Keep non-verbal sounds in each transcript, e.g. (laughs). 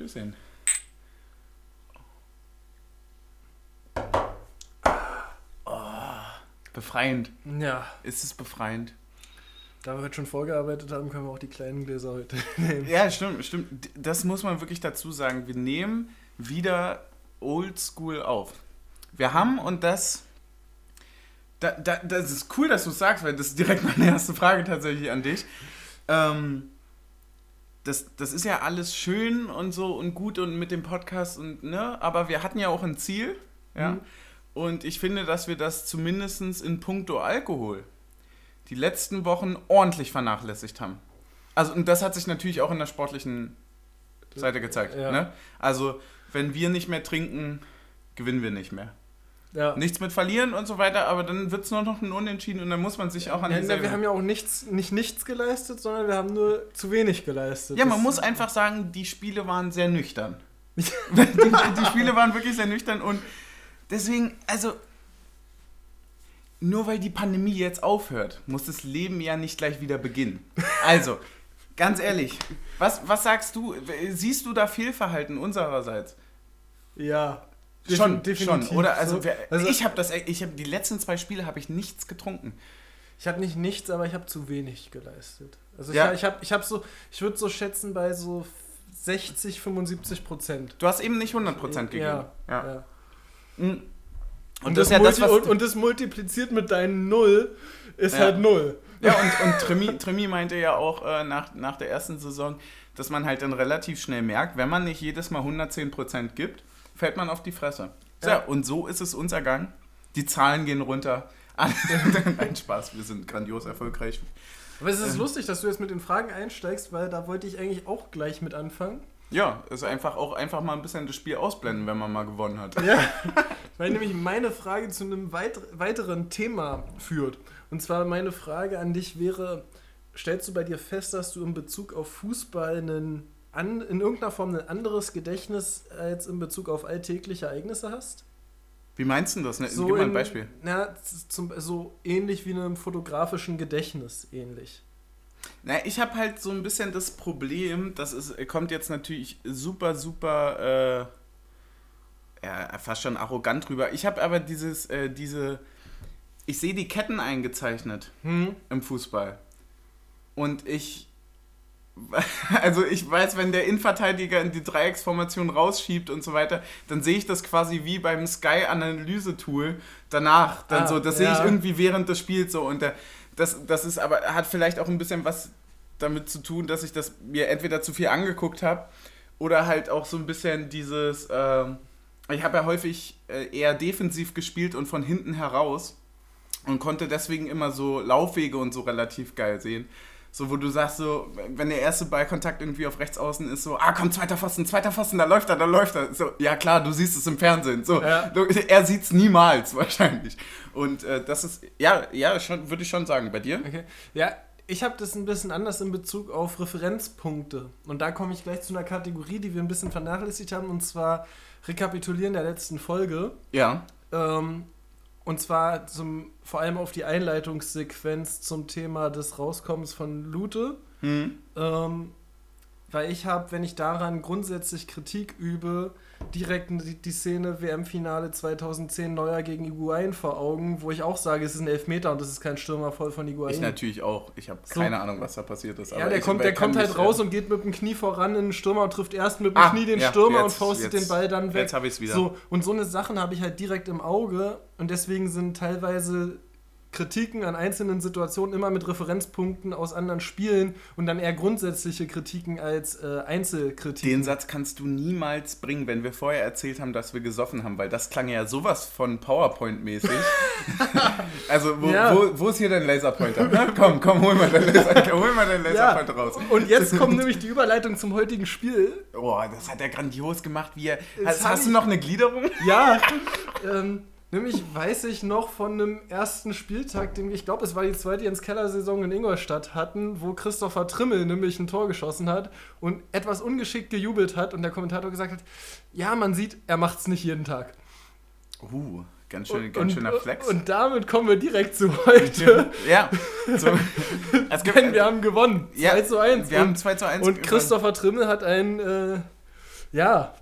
Stößchen. Oh, befreiend. Ja, Ist es befreiend? da wir heute schon vorgearbeitet haben, können wir auch die kleinen Gläser heute (laughs) nehmen. Ja, stimmt, stimmt. Das muss man wirklich dazu sagen. Wir nehmen wieder oldschool auf. Wir haben, und das, da, da, das ist cool, dass du es sagst, weil das ist direkt (laughs) meine erste Frage tatsächlich an dich. Ähm, das, das ist ja alles schön und so und gut und mit dem Podcast und ne, aber wir hatten ja auch ein Ziel, ja. Mhm. Und ich finde, dass wir das zumindest in puncto Alkohol die letzten Wochen ordentlich vernachlässigt haben. Also, und das hat sich natürlich auch in der sportlichen Seite gezeigt. Ja. Ne? Also, wenn wir nicht mehr trinken, gewinnen wir nicht mehr. Ja. Nichts mit verlieren und so weiter, aber dann wird es nur noch ein Unentschieden und dann muss man sich auch an Ja, die na, wir haben ja auch nichts, nicht nichts geleistet, sondern wir haben nur zu wenig geleistet. Ja, man Das- muss einfach sagen, die Spiele waren sehr nüchtern. (laughs) die, die Spiele waren wirklich sehr nüchtern und deswegen, also, nur weil die Pandemie jetzt aufhört, muss das Leben ja nicht gleich wieder beginnen. Also, ganz ehrlich, was, was sagst du? Siehst du da Fehlverhalten unsererseits? Ja. Schon, defin- schon, oder? Also, So, wer, also ich habe das, ich habe die letzten zwei Spiele habe ich nichts getrunken. Ich habe nicht nichts, aber ich habe zu wenig geleistet. Also ich, Ja. ich habe ich hab so, ich würde so schätzen bei so 60, 75 Prozent. Du hast eben nicht 100% gegeben. Ja, Ja. ja. Mhm. Und, das, multi und, und das multipliziert mit deinen Null ist Ja. halt Null. Ja, und, und (laughs) Tremi, Tremi meinte ja auch äh, nach, nach der ersten Saison, dass man halt dann relativ schnell merkt, wenn man nicht jedes Mal 110% gibt, fällt man auf die Fresse. So, Ja. und so ist es unser Gang. Die Zahlen gehen runter. (laughs) Nein, Spaß, wir sind grandios erfolgreich. Aber es ist Ähm. lustig, dass du jetzt mit den Fragen einsteigst, weil da wollte ich eigentlich auch gleich mit anfangen. Ja, ist einfach auch einfach mal ein bisschen das Spiel ausblenden, wenn man mal gewonnen hat. Ja, (laughs) weil nämlich meine Frage zu einem weit weiteren Thema führt. Und zwar meine Frage an dich wäre, stellst du bei dir fest, dass du in Bezug auf Fußball einen, an, in irgendeiner Form ein anderes Gedächtnis als in Bezug auf alltägliche Ereignisse hast? Wie meinst du das? Ne? Gib mal ein in- Beispiel. Na, zum, so ähnlich wie in einem fotografischen Gedächtnis ähnlich. Na, ich habe halt so ein bisschen das Problem, das ist, kommt jetzt natürlich super, super, äh, ja, fast schon arrogant drüber. Ich habe aber dieses, äh, diese, ich sehe die Ketten eingezeichnet Hm? im Fußball. Und ich, (laughs) also ich weiß, wenn der Innenverteidiger in die Dreiecksformation rausschiebt und so weiter, dann sehe ich das quasi wie beim Sky-Analyse-Tool danach. Dann Ah, so, das sehe ich ja. irgendwie während des Spiels so. Und der, das, das ist aber, hat vielleicht auch ein bisschen was damit zu tun, dass ich das mir entweder zu viel angeguckt habe oder halt auch so ein bisschen dieses, ähm, ich habe ja häufig äh, eher defensiv gespielt und von hinten heraus und konnte deswegen immer so Laufwege und so relativ geil sehen. So, wo du sagst, so, wenn der erste Ballkontakt irgendwie auf rechts außen ist, so, ah, komm, zweiter Pfosten, zweiter Pfosten, da läuft er, da läuft er. So, ja klar, du siehst es im Fernsehen. So, Ja. du, er sieht es niemals (laughs) wahrscheinlich. Und äh, das ist, ja, ja, schon, würde ich schon sagen. Bei dir? Okay. Ja, ich habe das ein bisschen anders in Bezug auf Referenzpunkte. Und da komme ich gleich zu einer Kategorie, die wir ein bisschen vernachlässigt haben, und zwar Rekapitulieren der letzten Folge. Ja. Ähm, und zwar zum, vor allem auf die Einleitungssequenz zum Thema des Rauskommens von Lute. Hm. Ähm, weil ich habe, wenn ich daran grundsätzlich Kritik übe, direkt die, die Szene WM-Finale 2010 Neuer gegen Higuain vor Augen, wo ich auch sage, es ist ein Elfmeter und es ist kein Stürmer voll von Higuain. Ich natürlich auch. Ich habe So. keine Ahnung, was da passiert ist. Ja, aber der kommt, der kommt halt raus äh, und geht mit dem Knie voran in den Stürmer und trifft erst mit dem Ah, Knie den ja, Stürmer jetzt- und faustet jetzt- den Ball dann weg. Jetzt habe ich es wieder. So, und so eine Sachen habe ich halt direkt im Auge und deswegen sind teilweise Kritiken an einzelnen Situationen immer mit Referenzpunkten aus anderen Spielen und dann eher grundsätzliche Kritiken als äh, Einzelkritiken. Den Satz kannst du niemals bringen, wenn wir vorher erzählt haben, dass wir gesoffen haben, weil das klang ja sowas von PowerPoint-mäßig. (laughs) also, wo, Ja. wo, wo ist hier dein Laserpointer? Na, komm, komm, hol mal deinen Laser, (laughs) hol mal deinen ja, Laserpointer raus. und jetzt kommt nämlich die Überleitung zum heutigen Spiel. Boah, das hat er grandios gemacht. Wie er, hast, hast du noch eine Gliederung? Ja, (laughs) ähm, nämlich weiß ich noch von einem ersten Spieltag, den ich glaube, es war die zweite Jens Keller-Saison in Ingolstadt hatten, wo Christopher Trimmel nämlich ein Tor geschossen hat und etwas ungeschickt gejubelt hat und der Kommentator gesagt hat, ja, man sieht, er macht's nicht jeden Tag. Uh, ganz, schön, Und, ganz und, schöner Flex. Und damit kommen wir direkt zu heute, (laughs) ja, so, (laughs) es gibt, denn wir haben gewonnen. 2 Ja, zu 1. wir haben und, 2 zu 1 und gewonnen. Christopher Trimmel hat ein äh, ja,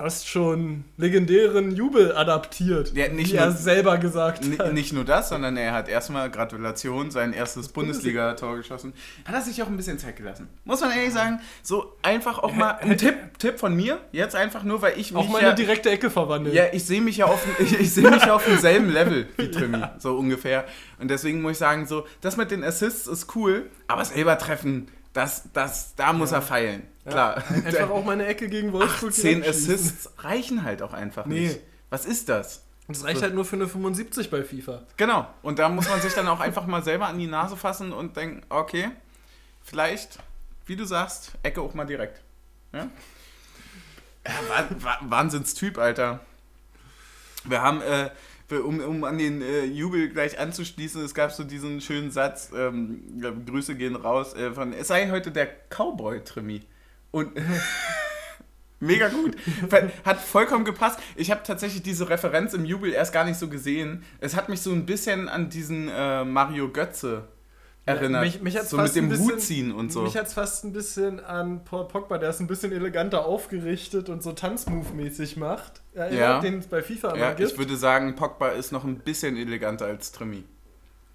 fast schon legendären Jubel adaptiert, Ja, nicht wie er nur- selber gesagt hat. nicht nur das, sondern er hat erstmal Gratulation, sein erstes (laughs) Bundesliga-Tor geschossen. Hat er sich auch ein bisschen Zeit gelassen. Muss man ehrlich sagen, so einfach auch mal ein Tipp, Tipp von mir, jetzt einfach nur, weil ich mich Auch mal ja, eine direkte Ecke verwandelt. ja, ich sehe mich ja auf, (laughs) ich, ich sehe mich ja auf demselben Level wie (laughs) Trimi, so ungefähr. Und deswegen muss ich sagen, so, das mit den Assists ist cool, aber selber treffen, das, das, da muss er feilen. Klar. Einfach auch mal eine Ecke gegen Wolfsburg 10 direkt schießen. Assists reichen halt auch einfach Nee. nicht. Was ist das? Das reicht halt nur für eine 75 bei FIFA. Genau. Und da muss man sich dann auch einfach mal selber an die Nase fassen und denken, okay, vielleicht, wie du sagst, Ecke auch mal direkt. Ja? Ja, Wa- Wahnsinnstyp, Alter. Wir haben, äh, um, um an den äh, Jubel gleich anzuschließen, es gab so diesen schönen Satz, ähm, Grüße gehen raus, äh, von, es sei heute der Cowboy-Trimi. Und (laughs) mega gut. Hat vollkommen gepasst. Ich habe tatsächlich diese Referenz im Jubel erst gar nicht so gesehen. Es hat mich so ein bisschen an diesen äh, Mario Götze erinnert. mich, mich so fast mit dem bisschen, Hut ziehen und so. Mich hat es fast ein bisschen an Paul Pogba, der es ein bisschen eleganter aufgerichtet und so Tanzmove-mäßig macht. Erinnert, Ja. den es bei FIFA immer Ja, gibt. ich würde sagen, Pogba ist noch ein bisschen eleganter als Trimi.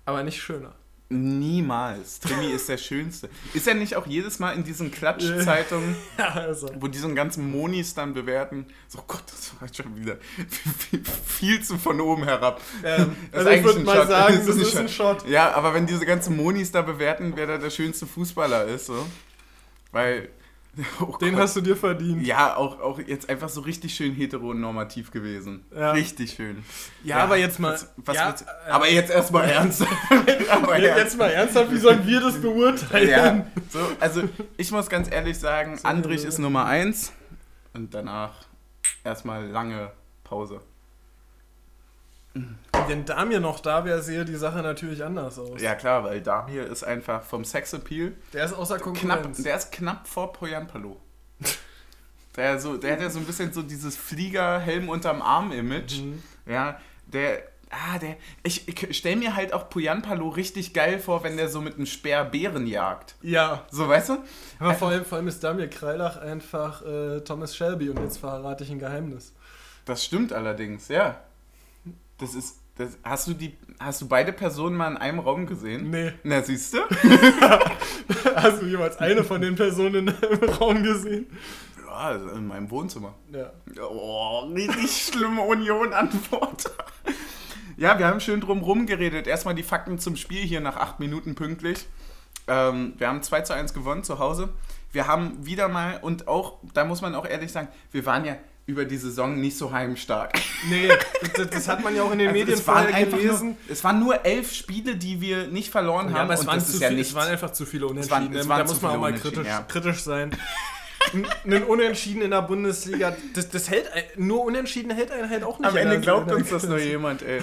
aber nicht schöner. Niemals. Trimi ist der Schönste. Ist er nicht auch jedes Mal in diesen Klatschzeitungen, (laughs) Ja, also. wo diesen ganzen Monis dann bewerten? So, Gott, das war schon wieder viel, zu von oben herab. Ähm, Das ist also ich eigentlich würde mal Shot. sagen, Das das ist ist ein ein Shot. Ja, aber wenn diese ganzen Monis da bewerten, wer da der schönste Fußballer ist, so. Weil. (laughs) oh Den Gott. hast du dir verdient. Ja, auch, auch jetzt einfach so richtig schön heteronormativ gewesen. Ja. Richtig schön. Ja, aber jetzt mal. Was, was ja, äh, aber jetzt erstmal ernst. (laughs) (laughs) aber Ja, Jetzt mal ernsthaft, wie sollen wir das beurteilen? Ja, so, also ich muss ganz ehrlich sagen, So, Andrich ist Nummer 1 und danach erstmal lange Pause. Wenn Damir noch da wäre, sähe die Sache natürlich anders aus. Ja klar, weil Damir ist einfach vom Sexappeal Der ist außer knapp, Konkurrenz. der ist knapp vor Poyanpalo. Der, so, der hat ja so ein bisschen so dieses Flieger-Helm unterm Arm-Image. Mhm. Ja, der. Ah, der. Ich, ich stell mir halt auch Poyanpalo richtig geil vor, wenn der so mit einem Speer Bären jagt. Ja, So, weißt du? aber vor allem, vor allem ist Damir Kreilach einfach äh, Thomas Shelby und jetzt verrate ich ein Geheimnis. Das stimmt allerdings, ja. Das ist. Das, hast, du die, hast du beide Personen mal in einem Raum gesehen? Nee. Na, siehst du? (laughs) Hast du jemals eine von den Personen im Raum gesehen? Ja, also in meinem Wohnzimmer. Ja. Oh, richtig schlimme Union-Antwort. Ja, wir haben schön drum rum geredet. Erstmal die Fakten zum Spiel hier nach acht Minuten pünktlich. Ähm, wir haben 2 zu 1 gewonnen zu Hause. Wir haben wieder mal, und auch, da muss man auch ehrlich sagen, wir waren ja über die Saison nicht so heimstark. Nee, das, das hat man ja auch in den (laughs) Also Medien vorher gelesen. nur, es waren nur elf Spiele, die wir nicht verloren Ja, haben. aber es waren, das zu ja viel, nichts. es waren einfach zu viele Es waren- Unentschieden. es da waren muss zu man auch mal Unentschieden, kritisch, ja. kritisch sein. Ein Unentschieden in der Bundesliga, das, das hält, nur Unentschieden hält einen halt auch nicht. Am Ende glaubt uns das nur jemand, ey.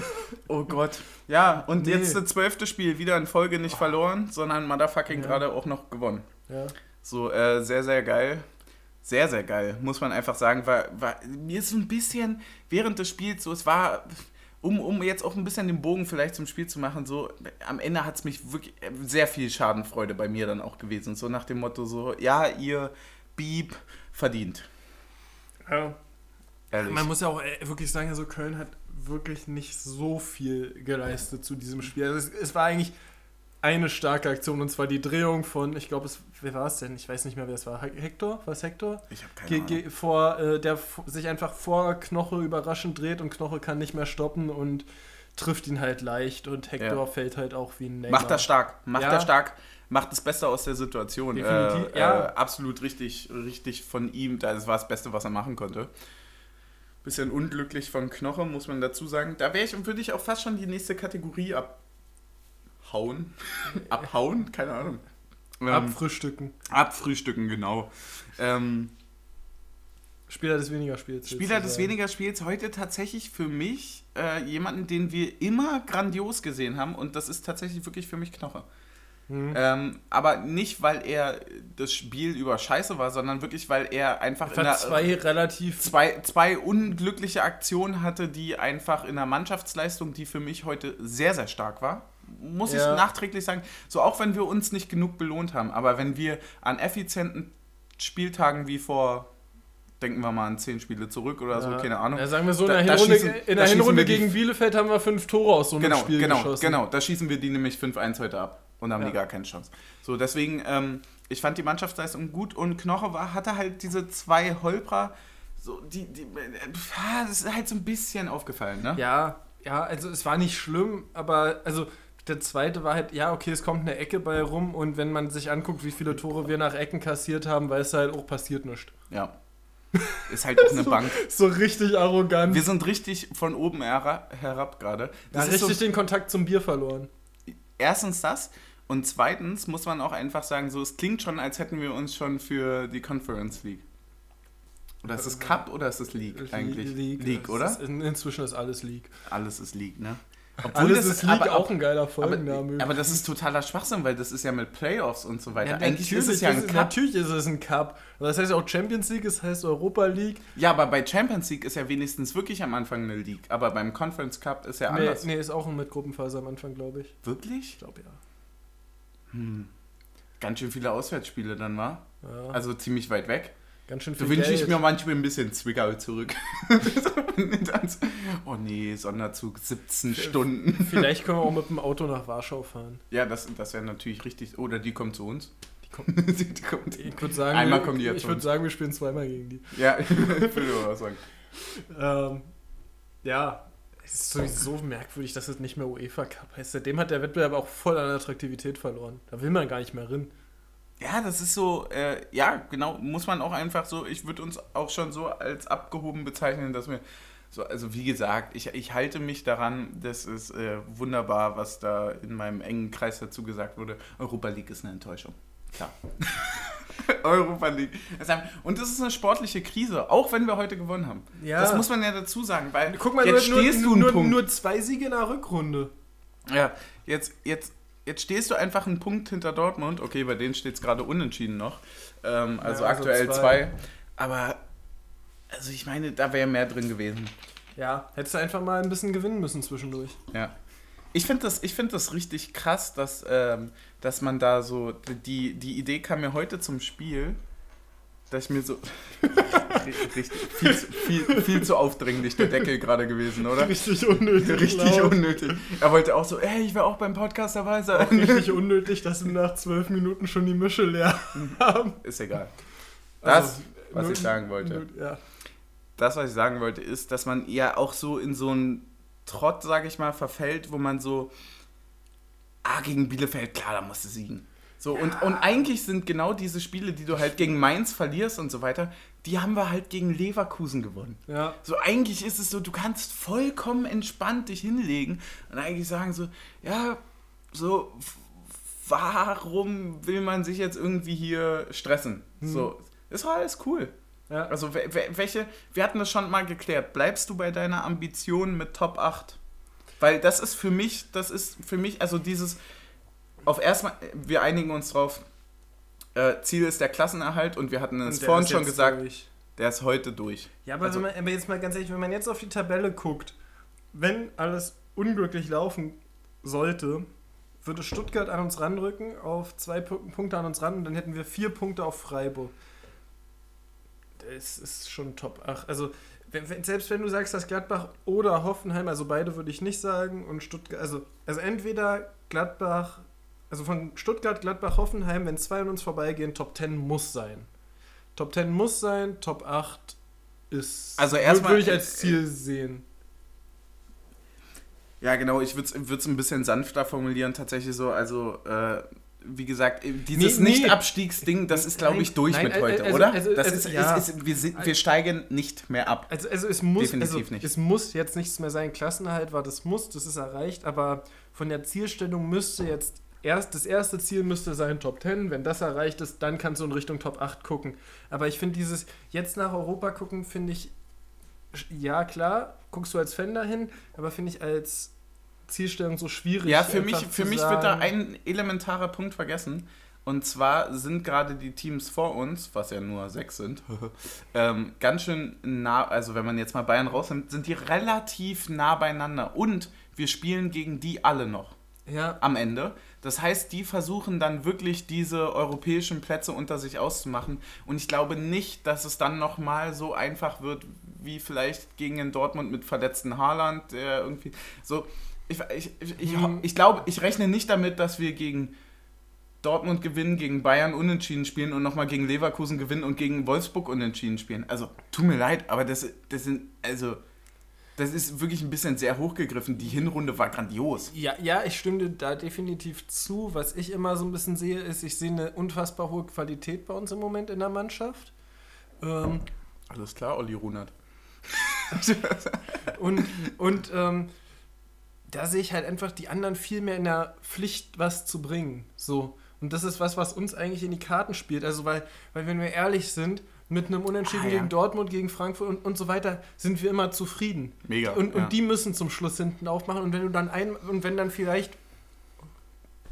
Oh Gott. Ja, und Nee. jetzt das zwölfte Spiel wieder in Folge nicht verloren, sondern motherfucking gerade auch noch gewonnen. Ja. So, äh, sehr, sehr geil. Sehr, sehr geil, muss man einfach sagen. War, war, mir ist so ein bisschen während des Spiels so, es war, um, um jetzt auch ein bisschen den Bogen vielleicht zum Spiel zu machen, so, am Ende hat es mich wirklich äh, sehr viel Schadenfreude bei mir dann auch gewesen. So nach dem Motto, so, ja, ihr Beep verdient. Ja. Ehrlich. Man muss ja auch äh, wirklich sagen, also Köln hat wirklich nicht so viel geleistet zu diesem Spiel. Also es, es war eigentlich eine starke Aktion und zwar die Drehung von, ich glaube, es, wer war es denn? Ich weiß nicht mehr, wer es war. Hector? War es Hector? ich habe keine Ahnung. vor, äh, der sich einfach vor Knoche überraschend dreht und Knoche kann nicht mehr stoppen und trifft ihn halt leicht und Hector Ja. fällt halt auch wie ein Neymar. Macht das stark, macht Ja. das stark, macht das Beste aus der Situation. Definitiv, äh, ja. äh, absolut richtig, richtig von ihm. Das war das Beste, was er machen konnte. Bisschen unglücklich von Knoche, muss man dazu sagen. Da wäre ich, würde ich auch fast schon die nächste Kategorie abhauen. (laughs) Abhauen? Keine Ahnung. Ähm, Abfrühstücken. abfrühstücken, genau. Ähm, Spieler des weniger Spiels. Spieler des weniger Spiels heute tatsächlich für mich äh, jemanden, den wir immer grandios gesehen haben und das ist tatsächlich wirklich für mich Knoche. Mhm. Ähm, aber nicht, weil er das Spiel über Scheiße war, sondern wirklich, weil er einfach in der, zwei relativ zwei, zwei unglückliche Aktionen hatte, die einfach in der Mannschaftsleistung, die für mich heute sehr, sehr stark war. Muss Ja. ich nachträglich sagen. So auch wenn wir uns nicht genug belohnt haben, aber wenn wir an effizienten Spieltagen wie vor denken wir mal an zehn Spiele zurück oder so, keine Ahnung. Ja, sagen wir so, Da- in der da Hinrunde, schießen- in der Hinrunde gegen Bielefeld haben wir fünf Tore aus so einem genau, Spiel genau, geschossen. genau. Da schießen wir die nämlich 5-1 heute ab und haben Ja. die gar keine Chance. So, deswegen, ähm, ich fand die Mannschaftsleistung gut und Knoche war, hatte halt diese zwei Holprer, so, die, die, äh, ah, das ist halt so ein bisschen aufgefallen, ne? Ja, ja, also es war nicht schlimm, aber also der zweite war halt, ja, okay, es kommt eine Ecke bei rum und wenn man sich anguckt, wie viele Tore wir nach Ecken kassiert haben, weiß halt auch passiert nichts. Ja. Ist halt auch eine (laughs) Bank. So richtig arrogant. Wir sind richtig von oben herab, gerade. ja, richtig so, den Kontakt zum Bier verloren. erstens das und zweitens muss man auch einfach sagen, so es klingt schon, als hätten wir uns schon für die Conference League. Oder ist es Cup oder ist es League eigentlich? League, Es oder? In, inzwischen ist alles League. Alles ist League, ne? Alles das- ist League aber- auch ein geiler Aber, Folgenname. aber das ist totaler Schwachsinn, weil das ist ja mit Playoffs und so weiter. Ja, Eigentlich ist es ja ein ist- Cup. Natürlich ist es ein Cup. Aber das heißt auch Champions League, es heißt Europa League. Ja, aber bei Champions League ist ja wenigstens wirklich am Anfang eine League. Aber beim Conference Cup ist ja Nee, anders. nee, ist auch mit Gruppenphase am Anfang, glaube ich. Wirklich? Ich glaube ja. Hm. Ganz schön viele Auswärtsspiele dann war. ja. Also ziemlich weit weg. Ganz schön Da viel wünsche ich mir manchmal ein bisschen Zwickau zurück. (laughs) Oh nee, Sonderzug 17 Stunden. Vielleicht können wir auch mit dem (laughs) Auto nach Warschau fahren. Ja, das, das wäre natürlich richtig. Oder die kommt zu uns. Die (laughs) kommen, die kommt. ich würde sagen, Einmal wir- kommen die ja ich würde sagen, wir spielen zweimal gegen die. Ja, ich würde mal was sagen. Ähm, ja, es ist sowieso merkwürdig, dass es nicht mehr UEFA Cup heißt. Seitdem hat der Wettbewerb auch voll an Attraktivität verloren. Da will man gar nicht mehr rin. Ja, das ist so, äh, ja, genau, muss man auch einfach so, ich würde uns auch schon so als abgehoben bezeichnen, dass wir, so, also wie gesagt, ich, ich halte mich daran, das ist äh, wunderbar, was da in meinem engen Kreis dazu gesagt wurde. Europa League ist eine Enttäuschung. Klar. (laughs) Europa League. Und das ist eine sportliche Krise, auch wenn wir heute gewonnen haben. Ja. Das muss man ja dazu sagen, weil Guck mal, jetzt nur, stehst nur, du einen nur, Punkt. nur zwei Siege in der Rückrunde. Ja, jetzt, jetzt, jetzt stehst du einfach einen Punkt hinter Dortmund. Okay, bei denen steht es gerade unentschieden noch. Ähm, also Ja, also aktuell zwei. zwei. Aber, also ich meine, da wäre mehr drin gewesen. Ja, hättest du einfach mal ein bisschen gewinnen müssen zwischendurch. Ja. Ich finde das, ich find das richtig krass, dass, ähm, dass man da so. Die, die Idee kam mir heute zum Spiel, dass ich mir so. richtig, viel, zu- viel, viel zu aufdringlich der Deckel gerade gewesen, oder? Richtig unnötig. Richtig laut. unnötig. Er wollte auch so, ey, ich will auch beim Podcast dabei Auch sein. richtig unnötig, dass wir nach zwölf Minuten schon die Mische leer haben. Ist egal. Das, Also, was ich sagen wollte. nur- Ja. Das, was ich sagen wollte, ist, dass man eher auch so in so einen Trott, sage ich mal, verfällt, wo man so, ah, gegen Bielefeld, klar, da musst du siegen. So, und, und eigentlich sind genau diese Spiele, die du halt gegen Mainz verlierst und so weiter, die haben wir halt gegen Leverkusen gewonnen. ja. So, eigentlich ist es so, du kannst vollkommen entspannt dich hinlegen und eigentlich sagen so, ja, so, warum will man sich jetzt irgendwie hier stressen? So, ist doch alles cool. ja. Also, we- we- welche, wir hatten das schon mal geklärt, bleibst du bei deiner Ambition mit Top 8? Weil das ist für mich, das ist für mich, also dieses, auf erstmal, wir einigen uns drauf, äh, Ziel ist der Klassenerhalt und wir hatten es vorhin schon gesagt, durch. der ist heute durch. Ja, aber, Also- wenn man, aber jetzt mal ganz ehrlich, wenn man jetzt auf die Tabelle guckt, wenn alles unglücklich laufen sollte, würde Stuttgart an uns ranrücken, auf zwei Pu- Punkte an uns ran und dann hätten wir vier Punkte auf Freiburg. Das ist schon Top 8. Also, wenn, wenn, selbst wenn du sagst, dass Gladbach oder Hoffenheim, also beide würde ich nicht sagen, und Stuttgart, also, also entweder Gladbach, also von Stuttgart, Gladbach, Hoffenheim, wenn zwei an uns vorbeigehen, Top 10 muss sein. Top 10 muss sein, Top 8 ist. Also erstmal- Würde ich als Ziel sehen. Ja, genau, ich würde es ein bisschen sanfter formulieren, tatsächlich so, also, äh, wie gesagt, dieses Nee, nee. Nicht-Abstiegsding, das ist, glaube ich, durch nein, mit äh, heute, also- oder? also- das also, ist, ja. ist, ist, wir, sind, wir steigen nicht mehr ab. Also, also es muss, Definitiv also, nicht. es muss jetzt nichts mehr sein. Klassenerhalt war das Muss, das ist erreicht, aber von der Zielstellung müsste jetzt erst das erste Ziel müsste sein Top 10. Wenn das erreicht ist, dann kannst du in Richtung Top 8 gucken. Aber ich finde dieses jetzt nach Europa gucken, finde ich, ja klar, guckst du als Fan dahin, aber finde ich als Zielstellung so schwierig. Ja, für mich, für mich wird da ein elementarer Punkt vergessen. Und zwar sind gerade die Teams vor uns, was ja nur sechs sind, (laughs) ähm, ganz schön nah, also wenn man jetzt mal Bayern rausnimmt, sind die relativ nah beieinander. Und wir spielen gegen die alle noch. Ja. am Ende. Das heißt, die versuchen dann wirklich diese europäischen Plätze unter sich auszumachen. Und ich glaube nicht, dass es dann nochmal so einfach wird, wie vielleicht gegen den Dortmund mit verletzten Haaland, der irgendwie so. Ich, ich, ich, ich, Hm. ich glaube, ich rechne nicht damit, dass wir gegen Dortmund gewinnen, gegen Bayern unentschieden spielen und nochmal gegen Leverkusen gewinnen und gegen Wolfsburg unentschieden spielen. Also, tut mir leid, aber das, das sind, also, das ist wirklich ein bisschen sehr hochgegriffen. Die Hinrunde war grandios. Ja, ja, ich stimme da definitiv zu. Was ich immer so ein bisschen sehe, ist, ich sehe eine unfassbar hohe Qualität bei uns im Moment in der Mannschaft. Ähm, Alles klar, Olli Runert. (laughs) und und ähm, da sehe ich halt einfach die anderen viel mehr in der Pflicht, was zu bringen. So. Und das ist was, was uns eigentlich in die Karten spielt. Also, weil, weil wenn wir ehrlich sind, mit einem Unentschieden Ah, ja. gegen Dortmund, gegen Frankfurt und, und so weiter, sind wir immer zufrieden. Mega. Und, ja. und die müssen zum Schluss hinten aufmachen. Und wenn du dann ein und wenn dann vielleicht,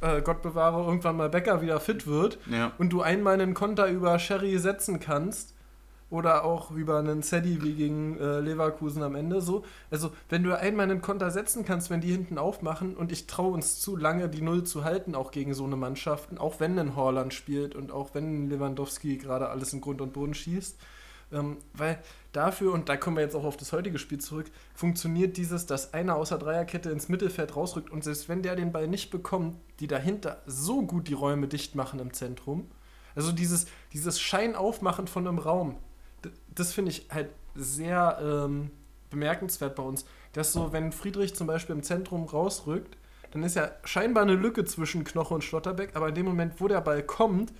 äh, Gott bewahre, irgendwann mal Becker wieder fit wird ja. und du einmal einen Konter über Sherry setzen kannst oder auch über einen Sedi wie gegen äh, Leverkusen am Ende so. Also wenn du einmal einen Konter setzen kannst, wenn die hinten aufmachen und ich traue uns zu lange die Null zu halten, auch gegen so eine Mannschaften, auch wenn ein Horland spielt und auch wenn Lewandowski gerade alles in Grund und Boden schießt. Ähm, weil dafür, und da kommen wir jetzt auch auf das heutige Spiel zurück, funktioniert dieses, dass einer außer Dreierkette ins Mittelfeld rausrückt und selbst wenn der den Ball nicht bekommt, die dahinter so gut die Räume dicht machen im Zentrum. Also dieses, dieses Scheinaufmachen von einem Raum, das finde ich halt sehr ähm, bemerkenswert bei uns. Dass so, wenn Friedrich zum Beispiel im Zentrum rausrückt, dann ist ja scheinbar eine Lücke zwischen Knoche und Schlotterbeck, aber in dem Moment, wo der Ball kommt,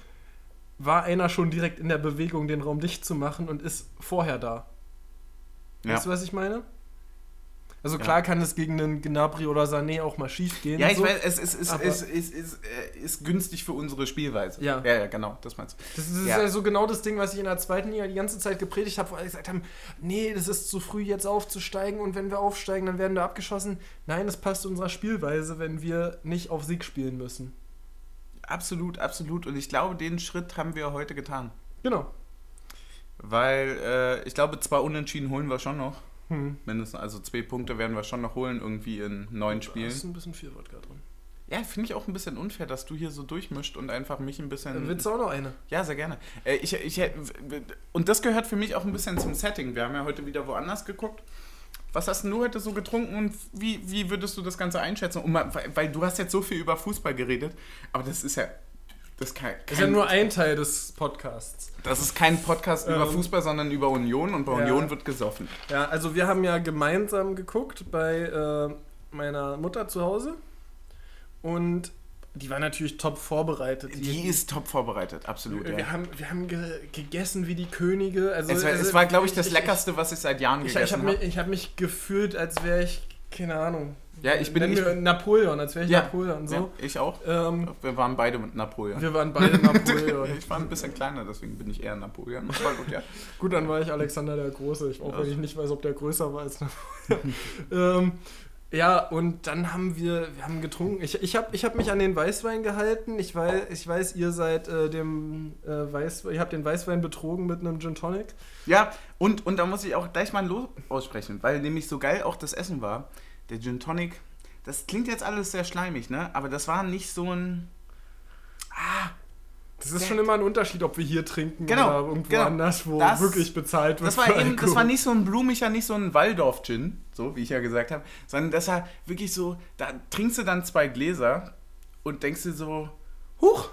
war einer schon direkt in der Bewegung, den Raum dicht zu machen und ist vorher da. Ja. Weißt du, was ich meine? Also Ja. klar kann es gegen einen Gnabry oder Sané auch mal schief gehen. Ja, ich so. weiß, es ist, ist, aber- ist, ist, ist, äh, ist günstig für unsere Spielweise. Ja. ja, ja genau, das meinst du. Das ist Ja. ja. so genau das Ding, was ich in der zweiten Liga die ganze Zeit gepredigt habe, wo alle gesagt haben, nee, das ist zu früh jetzt aufzusteigen und wenn wir aufsteigen, dann werden wir abgeschossen. Nein, es passt unserer Spielweise, wenn wir nicht auf Sieg spielen müssen. Absolut, absolut. Und ich glaube, den Schritt haben wir heute getan. Genau. Weil äh, ich glaube, zwei Unentschieden holen wir schon noch. Hm. Mindestens, also zwei Punkte werden wir schon noch holen, irgendwie in neun Da Spielen. ist ein bisschen viel Wodka drin. Ja, finde ich auch ein bisschen unfair, dass du hier so durchmischt und einfach mich ein bisschen. Dann willst du auch noch eine. Ja, sehr gerne. Äh, ich, ich, und das gehört für mich auch ein bisschen zum Setting. Wir haben ja heute wieder woanders geguckt. Was hast denn du heute so getrunken und wie, wie würdest du das Ganze einschätzen? Mal, weil, weil du hast jetzt so viel über Fußball geredet, aber das ist ja. Das ist kein, Das ist ja nur ein Teil des Podcasts. das ist kein Podcast über Ähm, Fußball, sondern über Union und bei ja. Union wird gesoffen. Ja, also wir haben ja gemeinsam geguckt bei äh, meiner Mutter zu Hause und die war natürlich top vorbereitet. Die ist top vorbereitet, absolut. wir, Ja. haben, wir haben ge gegessen wie die Könige. Also, Es war, also war glaube ich, das ich, Leckerste, was ich seit Jahren Ich, gegessen habe habe. ich hab mich gefühlt, als wäre ich, keine Ahnung. Ja, ich bin- ich Napoleon, als wäre ich Ja. Napoleon. So. Ja, ich auch. Ähm, Wir waren beide mit Napoleon. wir waren beide (laughs) Napoleon. Ich war ein bisschen kleiner, deswegen bin ich eher Napoleon. War gut, ja. (laughs) Gut, dann war ich Alexander der Große. Ich, auch wenn Ja. ich nicht weiß, ob der größer war als Napoleon. (laughs) ähm, ja, und dann haben wir, wir haben getrunken. Ich, ich habe ich hab mich an den Weißwein gehalten. Ich weiß, ich weiß ihr seid äh, dem äh, Weißwein, ihr habt den Weißwein betrogen mit einem Gin Tonic. Ja, und, und da muss ich auch gleich mal ein Lob aussprechen, weil nämlich so geil auch das Essen war. Der Gin Tonic, das klingt jetzt alles sehr schleimig, ne? Aber das war nicht so ein. Das ist schon immer ein Unterschied, ob wir hier trinken Genau, oder irgendwo genau. anders, wo Das- wirklich bezahlt wird. Das war eben, das war nicht so ein blumiger, nicht so ein Waldorf-Gin, so wie ich ja gesagt habe, sondern das war wirklich so, da trinkst du dann zwei Gläser und denkst dir so, huch,